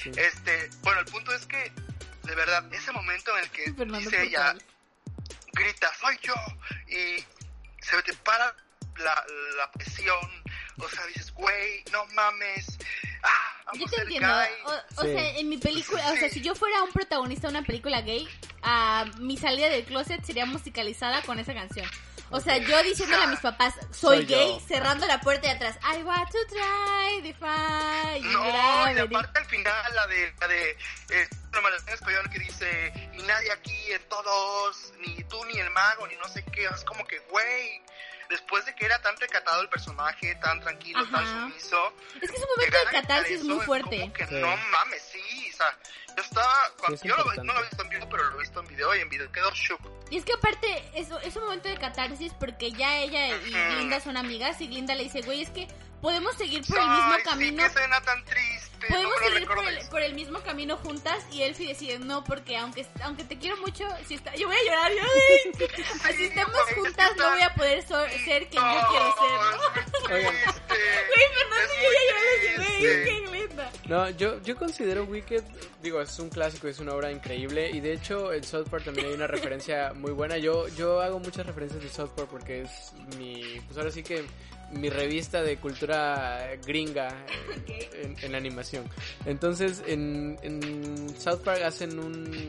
Sí. Este, bueno, el punto es que, de verdad, ese momento en el que Fernando dice ella, grita, soy yo, y se te para la, la presión, o sea, dices, güey, no mames, ah, Yo a te entiendo. gay. O, o Sí. sea, en mi película, o sea, si yo fuera un protagonista de una película gay, ah, mi salida del closet sería musicalizada con esa canción. O sea, yo diciéndole a mis papás, soy, Soy yo. gay, cerrando la puerta de atrás. I want to try, defy, No, y aparte al final la de, la de eh, una en español que dice, y nadie aquí en todos, ni tú ni el mago, ni no sé qué, es como que, güey, después de que era tan recatado el personaje, tan tranquilo, Ajá. tan sumiso, Es que es un momento llegar de catarsis eso muy es fuerte. como que Sí. no mames, sí, o sea, yo estaba, cuando, es yo lo- no lo he visto en vivo, pero lo he visto en video y en video quedó shook. Y es que aparte, es, es un momento de catarsis porque ya ella y Ujú. Glinda son amigas y Glinda le dice, güey, es que podemos seguir por el Ay, mismo sí, camino. qué escena tan triste, Podemos no seguir por el, por el mismo camino juntas y Elfie decide no porque aunque aunque te quiero mucho si está yo voy a llorar yo si estamos juntas no voy a poder so- ser quien yo No, quiero ser ¿no? Güey, Fernando Es y yo ya güey qué linda No, yo, yo considero Wicked, digo, es un clásico, es una obra increíble y de hecho en South Park también hay una referencia muy buena. Yo, yo hago muchas referencias de South Park porque es mi, pues ahora sí que mi revista de cultura gringa en, en animación. Entonces en, en South Park hacen un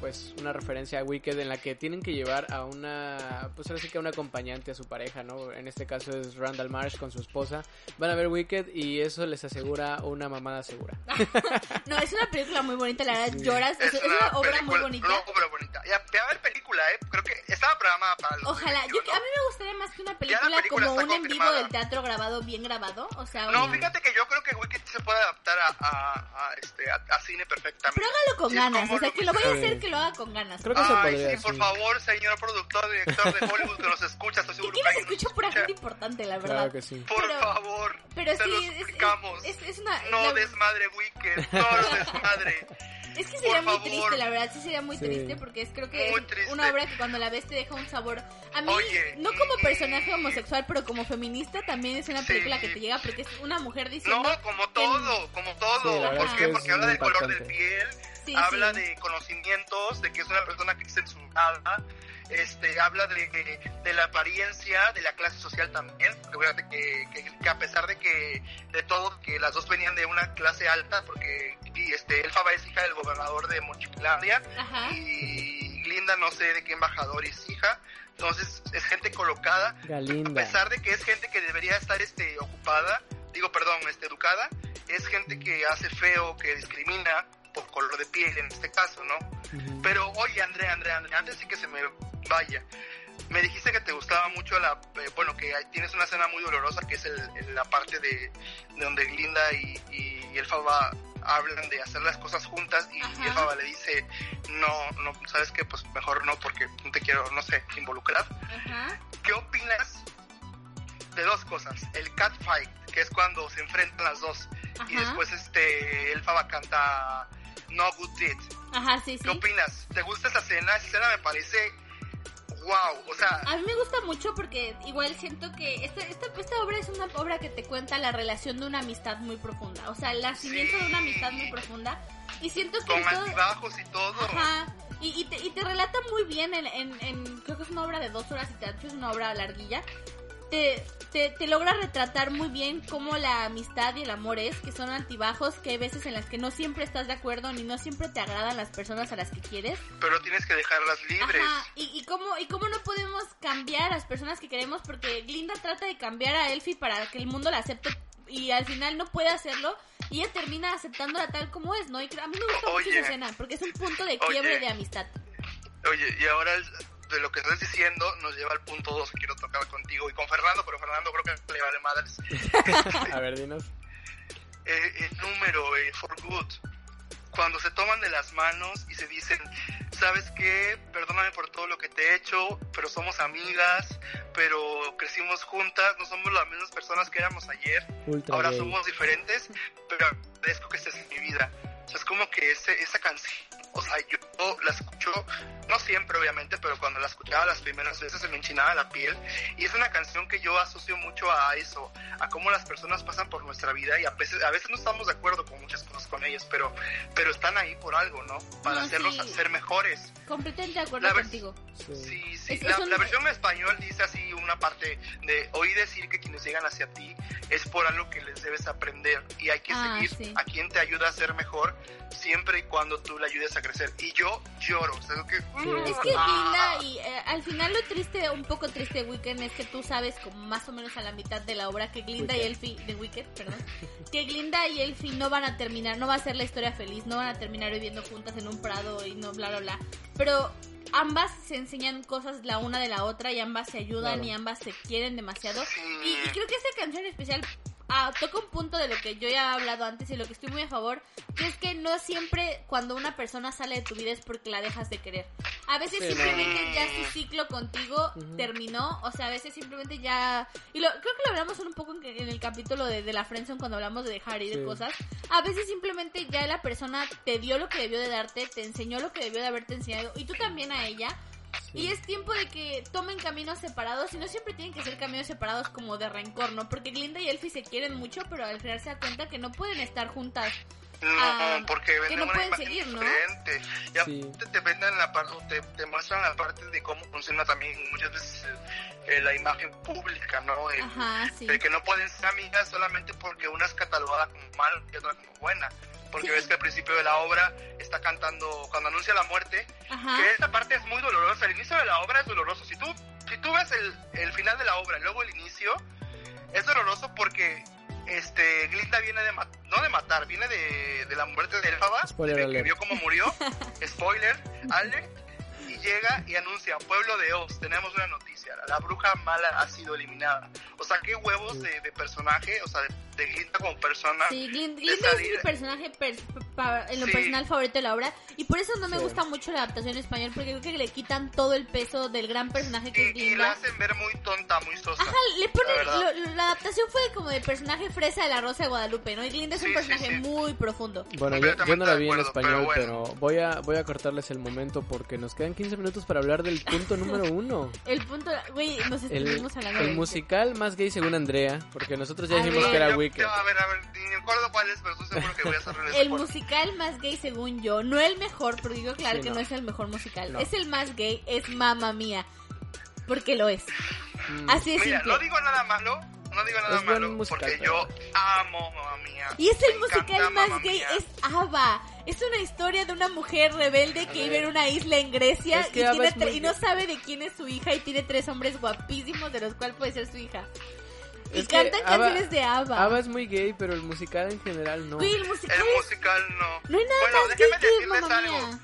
pues una referencia a Wicked en la que tienen que llevar a una pues ahora sí que a un acompañante a su pareja, ¿no? En este caso es Randall Marsh con su esposa. Van a ver Wicked y eso les asegura una mamada segura. no es una película muy bonita la verdad Sí. lloras es, es una obra muy película- bonita Una obra bonita. Ya, ve a ver película, ¿eh? Creo que estaba programada para los Ojalá, yo, 2021. a mí me gustaría más que una la película, película como un en vivo del teatro grabado, bien grabado? O sea, No, fíjate que yo creo que Wicked se puede adaptar a, a, a, este, a, a cine perfectamente. Pero hágalo con Sí, es ganas, o sea, que lo vaya a hacer, que lo haga con ganas. Creo que se Ay, podría, sí, por sí. favor, señor productor, director de Hollywood que nos escucha, estoy Y seguro que que nos escucha pura gente importante, la verdad. Claro que sí. Por Pero- favor, Pero se sí, los es- es, es, es una... no la- desmadre Wicked, no desmadre. Es que sería muy triste, la verdad, sí sería muy Sí. triste porque es creo que Muy es triste. una obra que cuando la ves te deja un sabor. A mí, Oye, no como personaje homosexual, pero como feminista también es una Sí. película que te llega porque es una mujer diciendo... No, como todo, como todo. Sí, ¿Por qué? que Porque habla del color del piel, Sí, habla sí. de conocimientos, de que es una persona que es censurada, este, habla de, de la apariencia, de la clase social también. Fíjate que, que, que a pesar de que de todo, que las dos venían de una clase alta, porque y este Elfaba es hija del gobernador de Mochilandia y Linda no sé de qué embajador es hija. Entonces es gente colocada a pesar de que es gente que debería estar este ocupada, digo perdón, este educada, es gente que hace feo, que discrimina por color de piel en este caso, ¿no? Ujú. Pero oye, André, André, André, antes de que se me vaya, me dijiste que te gustaba mucho la, eh, bueno, que hay- tienes una escena muy dolorosa que es el, el- la parte de, de donde Linda y, y, y Elfaba hablan de hacer las cosas juntas y, y Elfaba le dice, no, no, sabes qué, pues mejor no porque no te quiero, no sé, involucrar. Ajá. ¿Qué opinas de dos cosas? El catfight, que es cuando se enfrentan las dos, y Ajá. después este Elfaba canta No Good Deed. Ajá, sí, ¿Qué sí. opinas? ¿Te gusta esa escena? Esa escena me parece wow, o sea, A mí me gusta mucho porque igual siento que esta, esta, esta obra es una obra que te cuenta la relación de una amistad muy profunda. O sea, el nacimiento de una amistad muy profunda. Y siento que con todo- altibajos y todo. Ajá. Y, y, te, y te relata muy bien en, en, en- Creo que es una obra de dos horas y tanto, es una obra larguilla. Te, te, te logra retratar muy bien cómo la amistad y el amor es, que son altibajos, que hay veces en las que no siempre estás de acuerdo ni no siempre te agradan las personas a las que quieres. Pero tienes que dejarlas libres. Ajá, y, y cómo, y cómo no podemos cambiar a las personas que queremos porque Glinda trata de cambiar a Elfie para que el mundo la acepte y al final no puede hacerlo y ella termina aceptándola tal como es, ¿no? Y a mí me gusta mucho esa escena porque es un punto de quiebre Oye. de amistad. Oye, y ahora de lo que estás diciendo nos lleva al punto 2 que quiero tocar contigo y con Fernando, pero Fernando creo que le vale madres. A ver, dinos. eh, el número, eh, for good. Cuando se toman de las manos y se dicen, ¿sabes qué? Perdóname por todo lo que te he hecho, pero somos amigas, pero crecimos juntas, no somos las mismas personas que éramos ayer, Ultra ahora gay. somos diferentes, pero agradezco que estés en mi vida. O sea, es como que ese, esa canción, o sea, yo la escucho, no siempre obviamente, pero cuando la escuchaba las primeras veces se me enchinaba la piel. Y es una canción que yo asocio mucho a eso, a cómo las personas pasan por nuestra vida y a veces, a veces no estamos de acuerdo con muchas cosas con ellas, pero, pero están ahí por algo, ¿no? Para No, hacerlos sí. ser mejores. Completamente de acuerdo La contigo. Sí. Sí, sí. Es- la, es un- la versión en español dice así una parte de oí decir que quienes llegan hacia ti es por algo que les debes aprender y hay que Ah, seguir sí. a quien te ayuda a ser mejor siempre y cuando tú le ayudes a crecer. Y yo lloro, o sea, es que... Es que Glinda y eh, al final lo triste, un poco triste de Weekend es que tú sabes como más o menos a la mitad de la obra que Glinda y. Elfie, de Wicked, perdón, que Glinda y Elfie no van a terminar, no va a ser la historia feliz, no van a terminar viviendo juntas en un prado y no bla bla bla. Pero ambas se enseñan cosas la una de la otra y ambas se ayudan Claro. y ambas se quieren demasiado. Y, y creo que esta canción especial ah, toca un punto de lo que yo ya he hablado antes y lo que estoy muy a favor, que es que no siempre cuando una persona sale de tu vida es porque la dejas de querer. A veces simplemente ya su ciclo contigo terminó, o sea, a veces simplemente ya... Y lo, creo que lo hablamos un poco en, en el capítulo de, de la Friendzone cuando hablamos de dejar ir Sí. cosas. A veces simplemente ya la persona te dio lo que debió de darte, te enseñó lo que debió de haberte enseñado y tú también a ella. Sí. Y es tiempo de que tomen caminos separados y no siempre tienen que ser caminos separados como de rencor, ¿no? Porque Glinda y Elfie se quieren mucho, pero al final se da cuenta que no pueden estar juntas. No, Ah, porque que venden no una pueden imagen seguir, ¿no? diferente. Y Sí. aparte te venden la parte, te, te muestran la parte de cómo funciona también muchas veces eh, la imagen pública, ¿no? El- Ajá, sí. de que no pueden ser amigas solamente porque una es catalogada como mala y otra como buena. Porque Sí. ves que al principio de la obra está cantando, cuando anuncia la muerte, Ajá. que esta parte es muy dolorosa. El inicio de la obra es doloroso. Si tú, si tú ves el, el final de la obra y luego el inicio, es doloroso porque este Glinda viene de matar, no de matar, viene de, de la muerte de Elfaba, Spoiler de que vio cómo murió. Spoiler, alert. Llega y anuncia, pueblo de Oz, tenemos una noticia, la bruja mala ha sido eliminada. O sea, qué huevos de, de personaje, o sea, de, de Glinda como persona. Sí, Glinda es mi personaje pers- pa- en lo Sí. personal favorito de la obra y por eso no me Sí. gusta mucho la adaptación en español porque creo que le quitan todo el peso del gran personaje que es y, y la Glinda. hacen ver muy tonta, muy sosa. Ajá, le ponen, La lo- la adaptación fue como de personaje fresa de la Rosa de Guadalupe, ¿no? Y Glinda es un Sí, sí, personaje sí. muy profundo. Bueno, yo, yo no la vi en acuerdo, español, pero pero, bueno. voy a voy a cortarles el momento porque nos quedan 15 minutos para hablar del punto número uno. El punto, güey, nos El, estuvimos hablando el de musical más gay según Andrea, porque nosotros ya A dijimos ver. que era Yo- Wicked. yo, a ver, a ver, ni me acuerdo cuál es, pero estoy seguro que voy a hacerle El spoiler. musical más gay según yo, no el mejor, pero digo claro Sí, que no. no. es el mejor musical. No. Es el más gay, es Mamma Mía. Porque lo es. Mm. Así es Mira, simple. no digo nada malo, no digo nada Es malo, musical, porque yo amo Mamma Mía. Y es el musical más gay, Mía. es ABBA. Es una historia de una mujer rebelde que vive en una isla en Grecia Es que y, tiene muy y no sabe de quién es su hija y tiene tres hombres guapísimos de los cuales puede ser su hija. Y Es cantan ABBA- canciones de ABBA. ABBA es muy gay, pero el musical en general no. Güey, el musical El musical no. No hay nada bueno, más déjeme gay que decirles algo.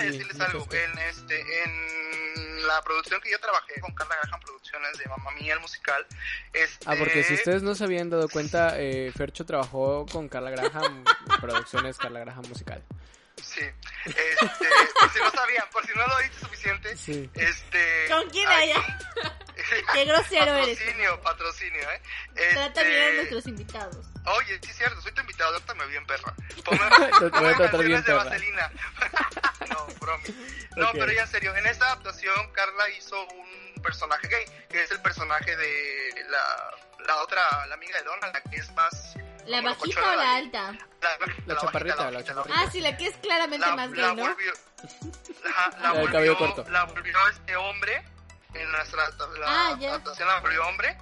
Sí, decirles algo. En este, en la producción que yo trabajé con Carla Graham Producciones de Mamma Mía el musical, este, Ah, porque si ustedes no se habían dado cuenta, eh, Fercho trabajó con Carla Graham, Producciones Carla Graham Musical. Sí. Este, por si no sabían, por si no lo viste suficiente, Sí. este. ¿Con quién haya? Qué grosero eres. Patrocinio, patrocinio, ¿eh? Trata bien a Este, nuestros invitados. Oye, sí es cierto, soy tu invitado, trátame bien, perra. Ponme, ponme canciones de vaselina. no, bromi. No, pero ya en serio, en esta adaptación Carla hizo un personaje gay, que es el personaje de la, la otra, la amiga de Donna, la que es más... ¿La bajita o la la- alta? La, La chaparrita, la bajita, chaparrita. Ah, sí, la que es claramente la, más la gay, ¿no? volvió, la, La volvió, cabello corto. la volvió este hombre, en nuestra la Ah, ya. la volvió hombre,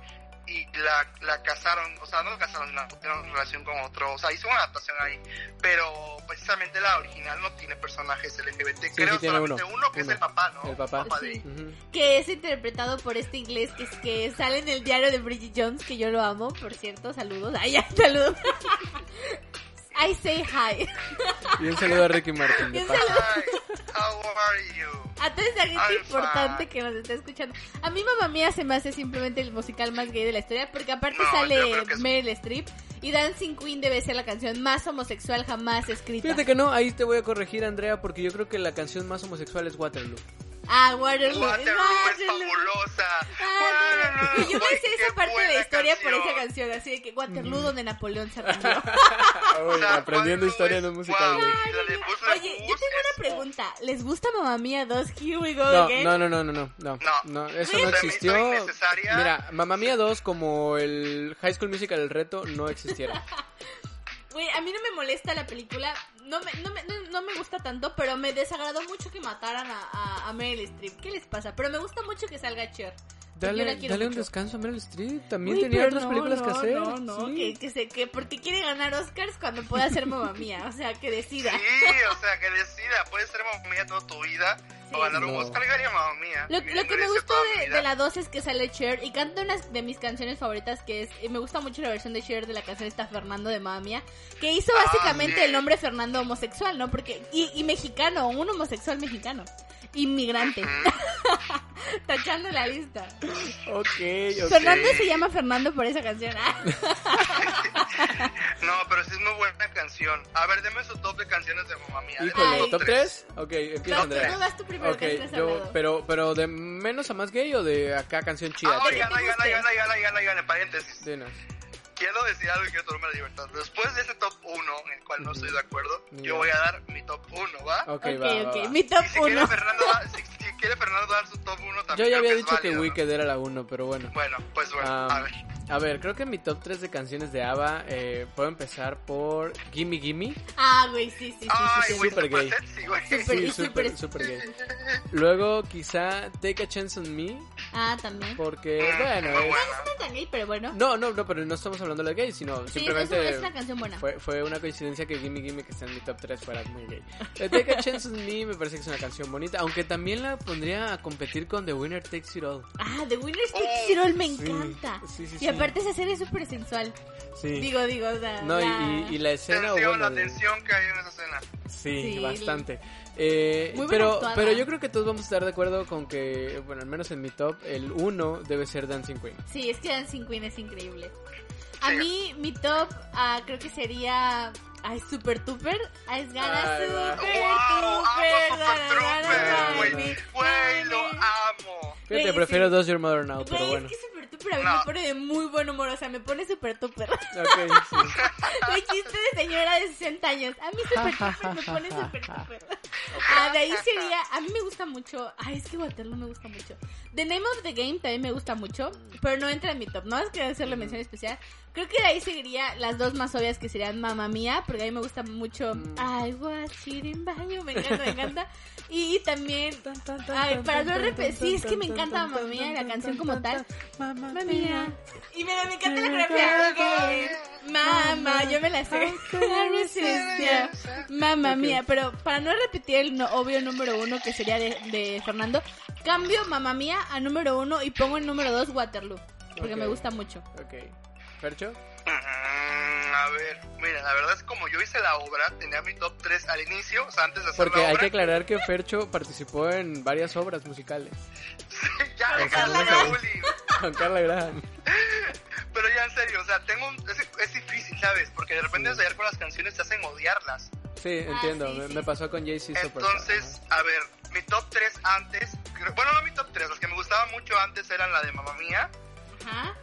y la, la casaron, o sea, no la casaron, la tuvieron relación con otro, o sea, hizo una adaptación ahí, pero precisamente la original no tiene personajes LGBT, Sí, creo sí tiene solamente uno, uno, que es el papá, ¿no? El papá. de... Ujú. Que es interpretado por este inglés que, es- que sale en el diario de Bridget Jones, que yo lo amo, por cierto. Saludos. Ay, ya, saludos. I say hi. Y un saludo a Ricky Martin. de Y un. How are you? A toda esa gente I'm importante fine. que nos está escuchando. A mí, mamá mía, se me hace simplemente el musical más gay de la historia, porque aparte No, sale es- Meryl Streep y Dancing Queen debe ser la canción más homosexual jamás escrita. Fíjate que no, ahí te voy a corregir, Andrea, porque yo creo que la canción más homosexual es Waterloo. Ah, Waterloo. Waterloo es Waterloo. fabulosa. Ah, no, no. Waterloo, Y yo me sé esa parte de la historia por esa canción. canción, así de que Waterloo donde Napoleón se rindió. Uy, sea, aprendiendo Waterloo historia un musical, wow, de Oye, yo tengo una pregunta. ¿Les gusta Mamma Mía 2? Here we go No, again. no, no, no, no, no, no, No. eso no existió. Mira, Mamma Mía 2 como el High School Musical El Reto no existiera. Güey, a mí no me molesta la película. No me, no, me, no, me gusta tanto, pero me desagradó mucho que mataran a, a, a Meryl Streep. ¿Qué les pasa? Pero me gusta mucho que salga Cher. Dale, dale un descanso a Meryl Streep. También Uy, tenía otras no, películas que no, hacer. No, no, sí. que, que se, que porque quiere ganar Oscars cuando pueda hacer mamá mía. O sea, que decida. Sí, o sea, que decida, puedes ser mamá mía toda tu vida o ganar un. Oscar y ganar mamá mía. Lo, que me gustó de, la 2 es que sale Cher y canta una de mis canciones favoritas que es, y me gusta mucho la versión de Cher de la canción esta Fernando de Mamma Mía, que hizo Ah, básicamente sí. el nombre Fernando homosexual, ¿no? Porque, y, y mexicano, un homosexual mexicano, inmigrante, tachando la lista. Ok, ok. Fernando se llama Fernando por esa canción. Ah. No, pero sí es muy buena canción. A ver, deme su top de canciones de mamá mía. Híjole, ¿top 3? Ok, empieza No, Andrea. tú vas tú primero, Ok, que yo, pero, pero de menos a más gay o de acá canción chida. Ah, oigan, oigan, oigan, oigan, oigan, en paréntesis. Dinos. Quiero decir algo y quiero tomarme la libertad. Después de ese top 1, en el cual no estoy de acuerdo, Ya. yo voy a dar mi top 1, ¿va? Ok, Ok, va, va, ok, va. mi top Y si quiere, 1. Fernando, da- si, si quiere Fernando dar su top 1 Yo también. ya creo había dicho que. Wicked era la 1, pero bueno. Bueno, pues bueno, Ah, a ver. A ver, creo que mi top 3 de canciones de ABBA eh, puedo empezar por Gimme Gimme. Ah, güey, sí, sí, sí. Ay, sí, sí. super gay. sexy, Sí, y súper, súper- súper gay. Luego quizá Take a Chance on Me, Ah, también. porque Mm, bueno, es-. No es tan gay, pero bueno. No, no, no, pero no estamos hablando de gay, sino Sí, es, simplemente es una canción buena. fue, fue una coincidencia que Gimme Gimme que está en mi top 3 fuera muy gay. Eh, Take a Chance on Me me parece que es una canción bonita, aunque también la pondría a competir con The Winner Takes It All. Ah, The Winner's Takes Oh, It All me sí, encanta. sí, sí, y sí. aparte esa serie es súper sensual. Sí. Digo, digo, o sea. no, y, la- y- y la escena, Tensión, bueno, la tensión que hay en esa escena. Sí, Sí, bastante. Eh, Muy pero, actuada. pero yo creo que todos vamos a estar de acuerdo con que, bueno, al menos en mi top, el uno debe ser Dancing Queen. Sí, es que Dancing Queen es increíble. A mí, mi top ah, creo que sería... Ay, Super Tuper. Ay, es gana Ay, Super. ¡Wow! Tuper. ¡Amo gana, Super gana, Trooper, gana, güey! gana. ¡Güey, lo amo! Fíjate, prefiero sí. Does Your Mother Now, pero bueno. es que A mí No. me pone de muy buen humor. O sea, me pone Super Tuper. Ok, sí. Chiste de señora de 60 años. A mí Super Tuper me pone Super Tuper. Ah, de ahí sería... A mí me gusta mucho... Ay, es que Waterloo me gusta mucho. The Name of the Game también me gusta mucho. Pero no entra en mi top. No es que hacerle mención especial. Creo que de ahí seguiría las dos más obvias que serían Mamma Mía. Porque a mí me gusta mucho... I was cheating by you. Me encanta, me encanta. Y también... Ay, para no repetir, sí, es que me encanta Mamma Mía, la canción como tal. Mamma Mía. Y me, me encanta la coreografía. Mamá, yo me la sé. Mamma Mía. Pero para no repetir el no- obvio número uno que sería de, de Fernando, cambio Mamma Mía a número uno y pongo el número dos Waterloo. Porque Ok. me gusta mucho. Ok. ¿Percho? A ver, mira, la verdad es como yo hice la obra, tenía mi top 3 al inicio, o sea, antes de hacer Porque la hay obra. que aclarar que Fercho participó en varias obras musicales. ya, Con Carla Graham. Con Carla Graham. Pero ya en serio, o sea, tengo un- es, es difícil, ¿sabes? Porque de repente ensayar con las canciones te hacen odiarlas. Sí, entiendo. Ah, sí, me, sí, me sí. pasó con Jay-Z Superstar. Entonces, a ver, mi top 3 antes, creo- bueno, no mi top 3, las que me gustaban mucho antes eran la de Mamma Mía Ajá.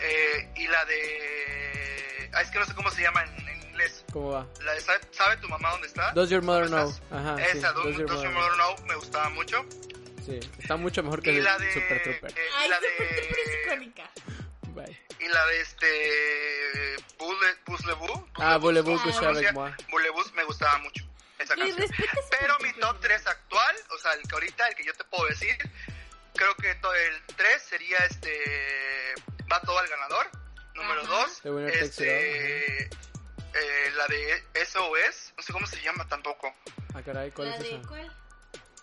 eh, y la de... Ah, es que no sé cómo se llama en, en inglés. ¿Cómo va? La de ¿sabe, sabe tu mamá dónde está? Does Your Mother ¿Dónde Know? Ajá, sí. Esa, Does Does Your Does Mother Your Know. Mother Know, me gustaba mucho. Sí, está mucho mejor que la de... Super Trooper. eh, Ay, la Super Trooper es de... icónica. Bye. Y la de este... Buzzlebu. Ah? Bullebus me gustaba mucho. Esa canción. Pero mi top 3 actual, o sea, el que ahorita, el que yo te puedo decir, creo que to- el 3 sería este. Va todo al ganador número 2. Este, la de SOS, no sé cómo se llama tampoco. Ah, caray, ¿cuál ¿La es de? Cuál?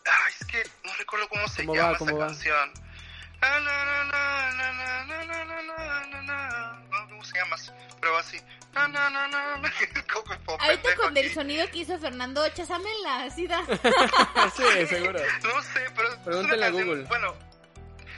Ah, es que no recuerdo cómo se ¿Cómo llama va, cómo esa va? canción. No, ¿Cómo se llama? Pero así. Ahorita con el sonido que hizo Fernando, chasámela, así da. sí, seguro. No sé, pero. Pregúntale a Google. Bueno,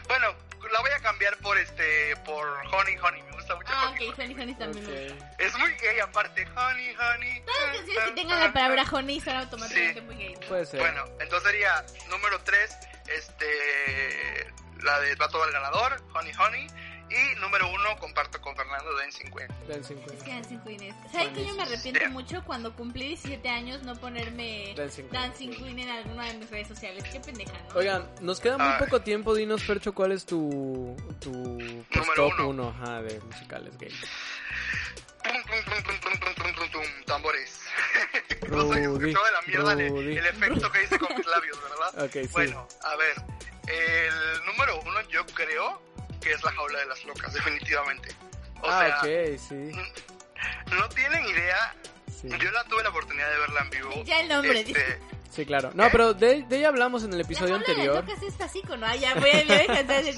bueno, la voy a cambiar por este, por Honey Honey. Me gusta mucho Ah, Honey ok, Honey Honey también me gusta. Es muy gay aparte. Honey Honey. Todas las canciones que tengan la palabra honey son automáticamente Sí. muy gay. ¿no? Puede ser. Bueno, entonces sería número 3, este, la de Va todo al ganador, Honey Honey. Y número uno, comparto con Fernando Dancing Queen. Dancing Queen. Es que Dancing Queen es. ¿Sabes que yo me arrepiento mucho cuando cumplí 17 años no ponerme Dancing Queen. En alguna de mis redes sociales? Qué pendeja. Oigan, nos queda muy ah. poco tiempo. Dinos, Percho, ¿cuál es tu, tu número top uno, de musicales gays? tambores. no sé, escuchado de la mierda el, el, efecto que hice con mis labios, ¿verdad? Okay, bueno, a ver. El número uno, yo creo, que es la jaula de las locas, definitivamente. O ah, sea, ok, sí. no tienen idea, sí. yo la tuve la oportunidad de verla en vivo. Ya el nombre, Este, Sí, claro. No, pero de, de ella hablamos en el La episodio jaula de anterior. locas es ¿no? Ah, ya voy a, voy a dejar de.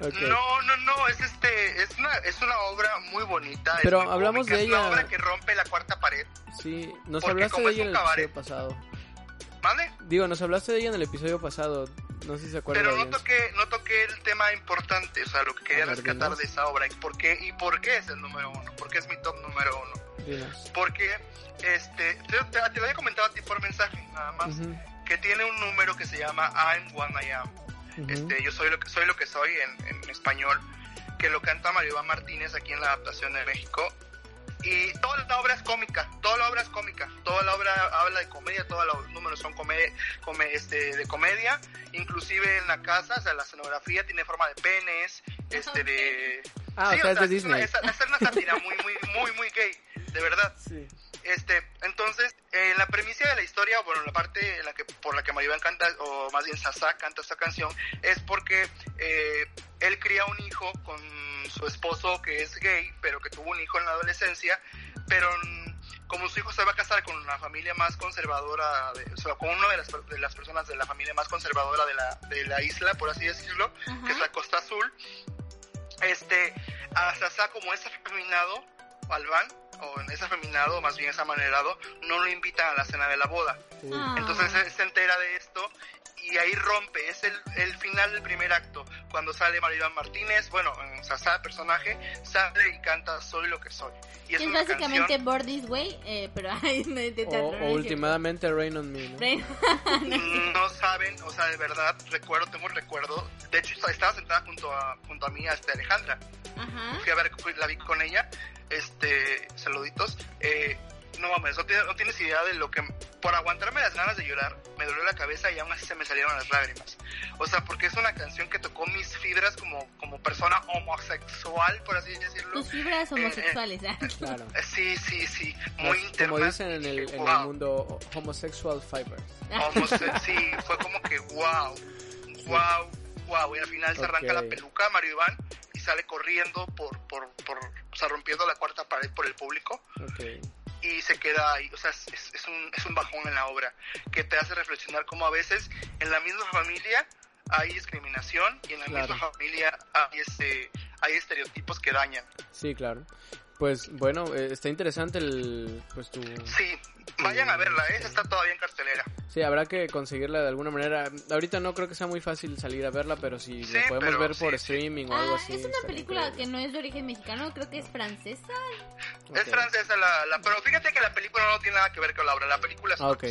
Ok. No, no, no, es este, es una, es una obra muy bonita. es Pero muy hablamos cómica, de Es una ella- obra que rompe la cuarta pared. Sí, nos hablaste de ella el pasado. ¿Vale? Digo, nos hablaste de ella en el episodio pasado. No sé si se acuerdan. Pero no toqué, no toqué el tema importante, o sea, lo que quería ver, rescatar dinos. de esa obra. ¿Y por qué? ¿Y por qué es el número uno? ¿Por qué es mi top número uno? Dinos. Porque, este, te, te- te lo había comentado a ti por mensaje, nada más, que tiene un número que se llama I'm What I Am. Este, yo soy lo que soy, lo que soy en, en español, que lo canta Mario Iván Martínez aquí en la adaptación de México. Y toda la obra es cómica, toda la obra es cómica, toda la obra habla de comedia, todos los números son come, come- este, de comedia, inclusive en la casa, o sea, la escenografía tiene forma de penes, este, de... Ah, o sea, es de Disney. Es, una- es una sátira muy, muy, muy, muy gay, de verdad. Sí. Este, entonces, en la premisa de la historia, bueno, la parte en la que, por la que Maribán canta, o más bien Sasa canta esta canción, es porque eh, él cría un hijo con su esposo que es gay, pero que tuvo un hijo en la adolescencia, pero como su hijo se va a casar con una familia más conservadora, de- o sea, con una de las, per- de las personas de la familia más conservadora de la, de la isla, por así decirlo, que es la Costa Azul, este, a Sasa como es afeminado, Albán, o ese afeminado, más bien es amanerado, no lo invitan a la cena de la boda. Uy, Ah. Entonces se, se entera de esto y ahí rompe, es el, el final del primer acto, cuando sale Maribel Martínez, bueno, o sea, cada personaje sale y canta Soy lo que soy. Y es, Es básicamente canción, Board This Way, eh, pero de, de o, o ¿no es últimamente Rain on Me, ¿no? Rain- no saben, o sea, de verdad, recuerdo, tengo un recuerdo, de hecho estaba sentada junto a, junto a mí, a este Alejandra, Ajá. fui a ver, fui- la vi con ella, este, saluditos, eh, no mames, no tienes, no tienes idea de lo que, por aguantarme las ganas de llorar, me dolió la cabeza y aún así se me salieron las lágrimas. O sea, porque es una canción que tocó mis fibras como, como persona homosexual, por así decirlo. Tus fibras homosexuales. ah. Claro. Eh, Sí, sí, sí, Las- muy interna. como dicen en el, en el mundo, homosexual fibers. Homose- sí, fue como que wow, wow, wow. Y al final se arranca la peluca Mario Iván sale corriendo por, por, por, o sea, rompiendo la cuarta pared por el público y se queda ahí. O sea, es, un, es un bajón en la obra que te hace reflexionar como a veces en la misma familia hay discriminación y en la Claro. misma familia hay, este, hay estereotipos que dañan. Sí, claro. Pues bueno, eh, está interesante el, pues tu, Sí, vayan a verla, ¿eh? está todavía en cartelera. sí, habrá que conseguirla de alguna manera. Ahorita no creo que sea muy fácil salir a verla, pero si Sí, la podemos pero ver sí, por sí. streaming o algo Ah, así. es una película increíble. que no es de origen mexicano, creo que es francesa. Es francesa la, la... Pero fíjate que la película no tiene nada que ver con la obra, la película es Ah, ok.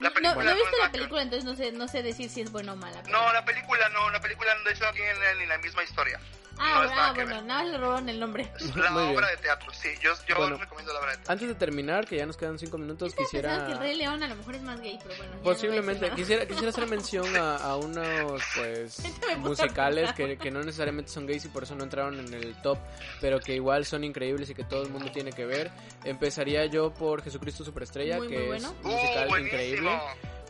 La No, película no he visto la película, entonces no sé, no sé decir si es buena o mala. No, la película no, la película de hecho no tiene ni la misma historia. Ah, no ah, bueno, nada más le robaron el nombre. Es la Muy bien. obra de teatro, sí, yo, yo Bueno. recomiendo la obra de teatro. Antes de terminar, que ya nos quedan cinco minutos, quisiera... que el Rey León a lo mejor es más gay, pero bueno. no Posiblemente, quisiera, quisiera hacer mención a, a unos pues puso musicales que, que no necesariamente son gays y por eso no entraron en el top, pero que igual son increíbles y que todo el mundo tiene que ver. Empezaría yo por Jesucristo Superestrella, Muy, que muy es un musical Uh, increíble,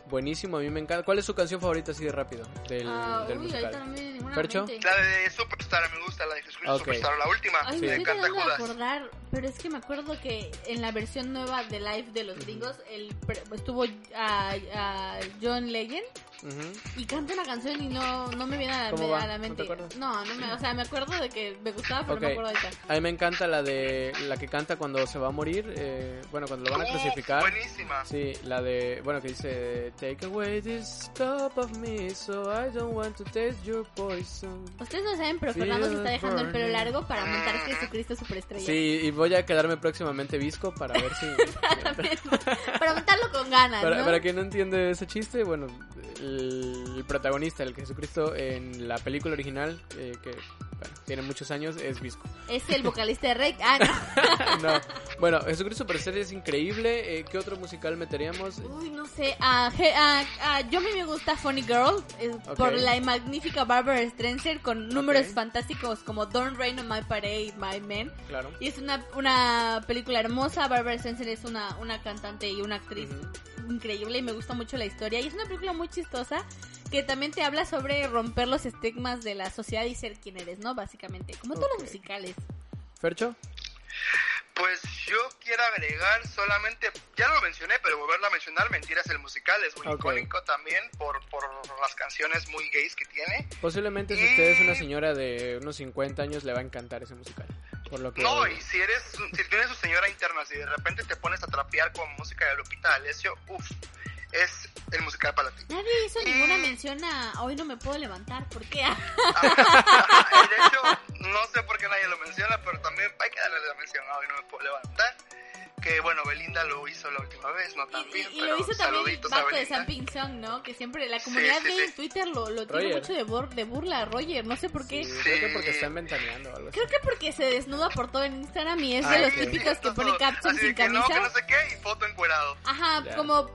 buenísimo, a mí me encanta. ¿Cuál es su canción favorita así de rápido del, Ah, del uy, musical? La de Superstar me gusta, la de Jesucristo Ok. Superstar, la última, Ay, Sí. me de estoy Canta tratando de Judas. acordar, pero es que me acuerdo que en la versión nueva de Live de los gringos el, estuvo a, a John Legend Ujú. y canta una canción y no, no me viene a, ¿Cómo me- va? a la ¿No te mente. acuerdas? No, no me, o sea, me acuerdo de que me gustaba, pero Ok. no me acuerdo ahorita. A mí me encanta la de la que canta cuando se va a morir, eh, bueno, cuando lo van a Uh, crucificar. buenísima. Sí, la de, bueno, que dice, Take away this cup of me, so I don't want to taste your poison. Ustedes no saben, pero Fernando se está dejando el pelo burning. largo para montar Jesucristo Superestrella. Sí, y voy a quedarme próximamente visco para ver si... para con ganas, para, ¿no? para quien no entiende ese chiste, bueno, el, protagonista, el Jesucristo en la película original, eh, que bueno, tiene muchos años, es visco. Es el vocalista de Rey. Ah, no. no. Bueno, Jesucristo Superestrella es increíble. Eh, ¿Qué otro musical meteríamos? Uy, no sé. Ah, je- ah, ah, yo a mí me gusta Funny Girl eh, Ok. por la magnífica Barbara Streisand con números Ok. fantásticos como Don't Rain on My Parade, My Men. Claro. Y es una, una película hermosa. Barbara Streisand es una, una cantante y una actriz Ujú. Increíble y me gusta mucho la historia. Y es una película muy chistosa que también te habla sobre romper los estigmas de la sociedad y ser quien eres, ¿no? Básicamente, como todos los musicales. ¿Fercho? Pues yo quiero agregar solamente, ya lo mencioné, pero volverlo a mencionar, Mentiras el musical es muy Ok. icónico también por, por las canciones muy gays que tiene. Posiblemente si usted es una señora de unos 50 años le va a encantar ese musical. Por lo que... No, y si eres, si tienes su señora interna, si de repente te pones a trapear con música de Lupita D'Alessio, uff, es el musical para ti. Nadie hizo ninguna mención a hoy no me puedo levantar. ¿Por qué? Y de hecho, no sé por qué nadie lo menciona, pero también hay que darle la mención a hoy no me puedo levantar. Que bueno, Belinda lo hizo la última vez, no tan Y, bien, y- y pero lo hizo también a Baco de. San Ping Song, ¿no? Que siempre la comunidad sí, sí. en Twitter lo, lo tiene mucho de, bur- de burla, Roger. No sé por qué. Sí, Sí. creo que porque están ventaneando o algo así. Creo que porque se desnuda por todo en Instagram y es Ah, de los típicos que pone captions de sin que no, camisa. que no sé qué, y foto encuerado. Ajá, Ya. como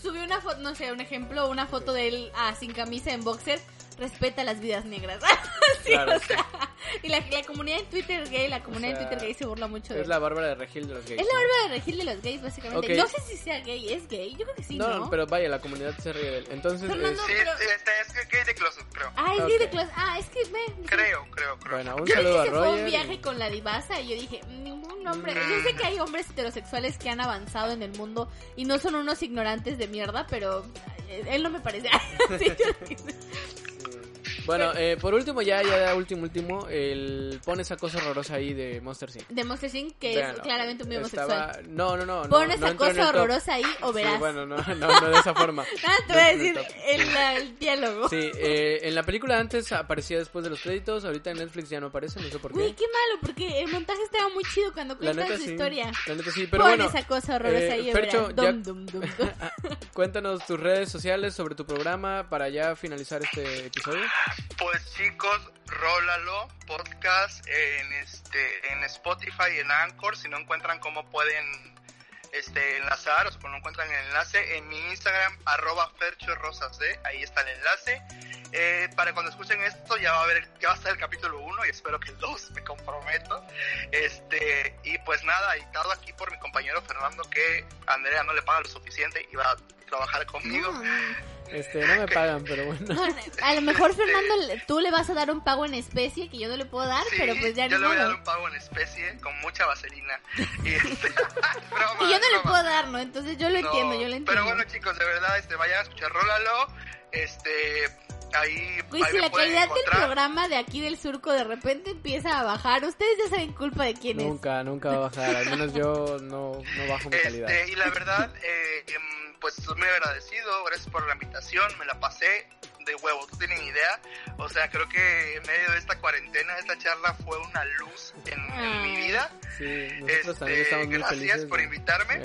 subió una foto, no sé, un ejemplo, una foto de él ah, sin camisa en boxer, respeta las vidas negras. Sí, Claro. o sea, y la, la comunidad en Twitter gay, la comunidad sea, en Twitter gay se burla mucho de Es la Bárbara de Regil de los gays. Es la barba de regil de los gays, básicamente. Ok. No sé si sea gay, ¿es gay? Yo creo que sí, ¿no? No, pero vaya, la comunidad se ríe de él. Entonces, Fernando, es- Sí, pero- este es que gay de closet, creo. Ah, es gay de clase. Ah, es que ve. Creo, creo, creo. bueno, un Yo saludo dije a que fue un Roger. viaje con la divasa y yo dije, ningún hombre. Mm. Yo sé que hay hombres heterosexuales que han avanzado en el mundo y no son unos ignorantes de mierda, pero eh, él no me parece. Sí, yo- Bueno, eh, por último, ya, ya, último, último, el pone esa cosa horrorosa ahí de Monster Inc. De Monster Inc, que es claramente muy Estaba- homosexual. No, no, no. no, Pon no esa el cosa horrorosa ahí o Sí, verás. bueno, no, no, no de esa forma. Ah, te voy a No decir el el, diálogo. Sí, eh, en la película antes aparecía después de los créditos, ahorita en Netflix ya no aparece, no sé por qué. qué malo, porque el montaje estaba muy chido cuando cuentas su sí, historia. la neta sí, pero Pon bueno. esa cosa horrorosa eh, ahí o Fercho, verás. ya- Dum, dum, dum, Cuéntanos tus redes sociales sobre tu programa para ya finalizar este episodio. Pues chicos, rólalo podcast en este en Spotify y en Anchor. Si no encuentran cómo pueden este enlazar o si no encuentran el enlace en mi Instagram arroba Fercho Rosas D, ahí está el enlace. Eh, para cuando escuchen esto ya va a haber ya va a estar el capítulo 1 y espero que el 2 me comprometo. Este y pues nada, editado aquí por mi compañero Fernando que Andrea no le paga lo suficiente y va a trabajar conmigo. Este, no me pagan, pero bueno. No, a lo mejor Fernando le- tú le vas a dar un pago en especie que yo no le puedo dar, Sí, pero pues ya yo ni le voy a dar un pago en especie con mucha vaselina. Y este, es broma, Y yo no le puedo dar, ¿no? Entonces yo lo No, entiendo, yo lo entiendo. Pero bueno, chicos, de verdad, este, vayan a escuchar Rólalo. Este, ahí, Güey, ahí si la calidad del encontrar. programa de aquí del surco de repente empieza a bajar, ustedes ya saben culpa de quién es. Nunca, nunca va a bajar. Al menos yo no, no bajo mi calidad. Este, y la verdad, eh, em, pues estoy muy agradecido, gracias por la invitación, me la pasé de huevo, tú tienes idea. O sea, creo que en medio de esta cuarentena, esta charla fue una luz en, en mi Ay. vida. Sí, Este, gracias felices. por invitarme.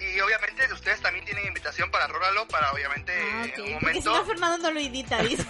Y obviamente ustedes también tienen invitación para Rólalo, para obviamente Ah, en un Porque si momento... no Fernando no lo edita, dice.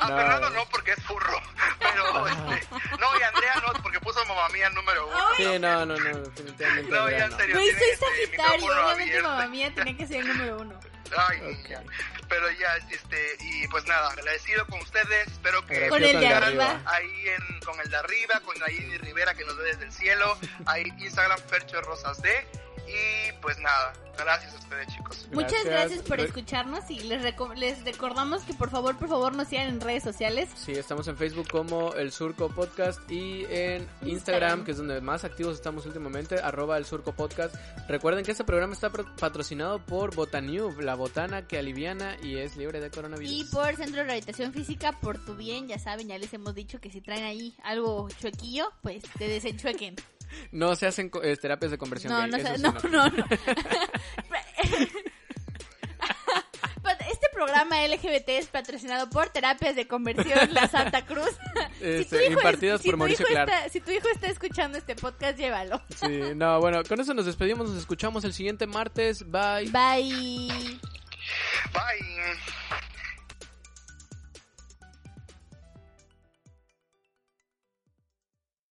A No. Fernando no, porque es furro. Pero, este, no, y Andrea no, porque puso mamá mía número uno. Ay. Sí, no, no, no, definitivamente. No, ya en no. serio. Güey, soy tiene este Sagitario, micrófono obviamente abierto. mamá mía tenía que ser el número uno. Ay, Ok. niña. Pero ya, este, y pues nada, agradecido con ustedes. Espero que Con el de arriba. ahí en, con el de arriba, con Nayini Rivera que nos ve desde el cielo. Ahí Instagram Fercho Rosas D. Y pues nada, gracias a ustedes, chicos. Muchas gracias por escucharnos y les, reco- les recordamos que por favor, por favor nos sigan en redes sociales. Sí, estamos en Facebook como El Surco Podcast y en Instagram, Instagram. que es donde más activos estamos últimamente, arroba El Surco Podcast. Recuerden que este programa está patrocinado por Botaniu, la botana que aliviana y es libre de coronavirus. Y por Centro de Rehabilitación Física, por tu bien, ya saben, ya les hemos dicho que si traen ahí algo chuequillo, pues te desenchuequen. No se hacen eh, terapias de conversión No, gay, no, eso sé- sí, no, no, no. Este programa LGBT es patrocinado por Terapias de Conversión La Santa Cruz. Este, tu hijo es- impartidas si por tu Mauricio hijo Clark. está- si tu hijo está escuchando este podcast, llévalo. Sí, no, bueno, con eso nos despedimos, nos escuchamos el siguiente martes. Bye. Bye. Bye.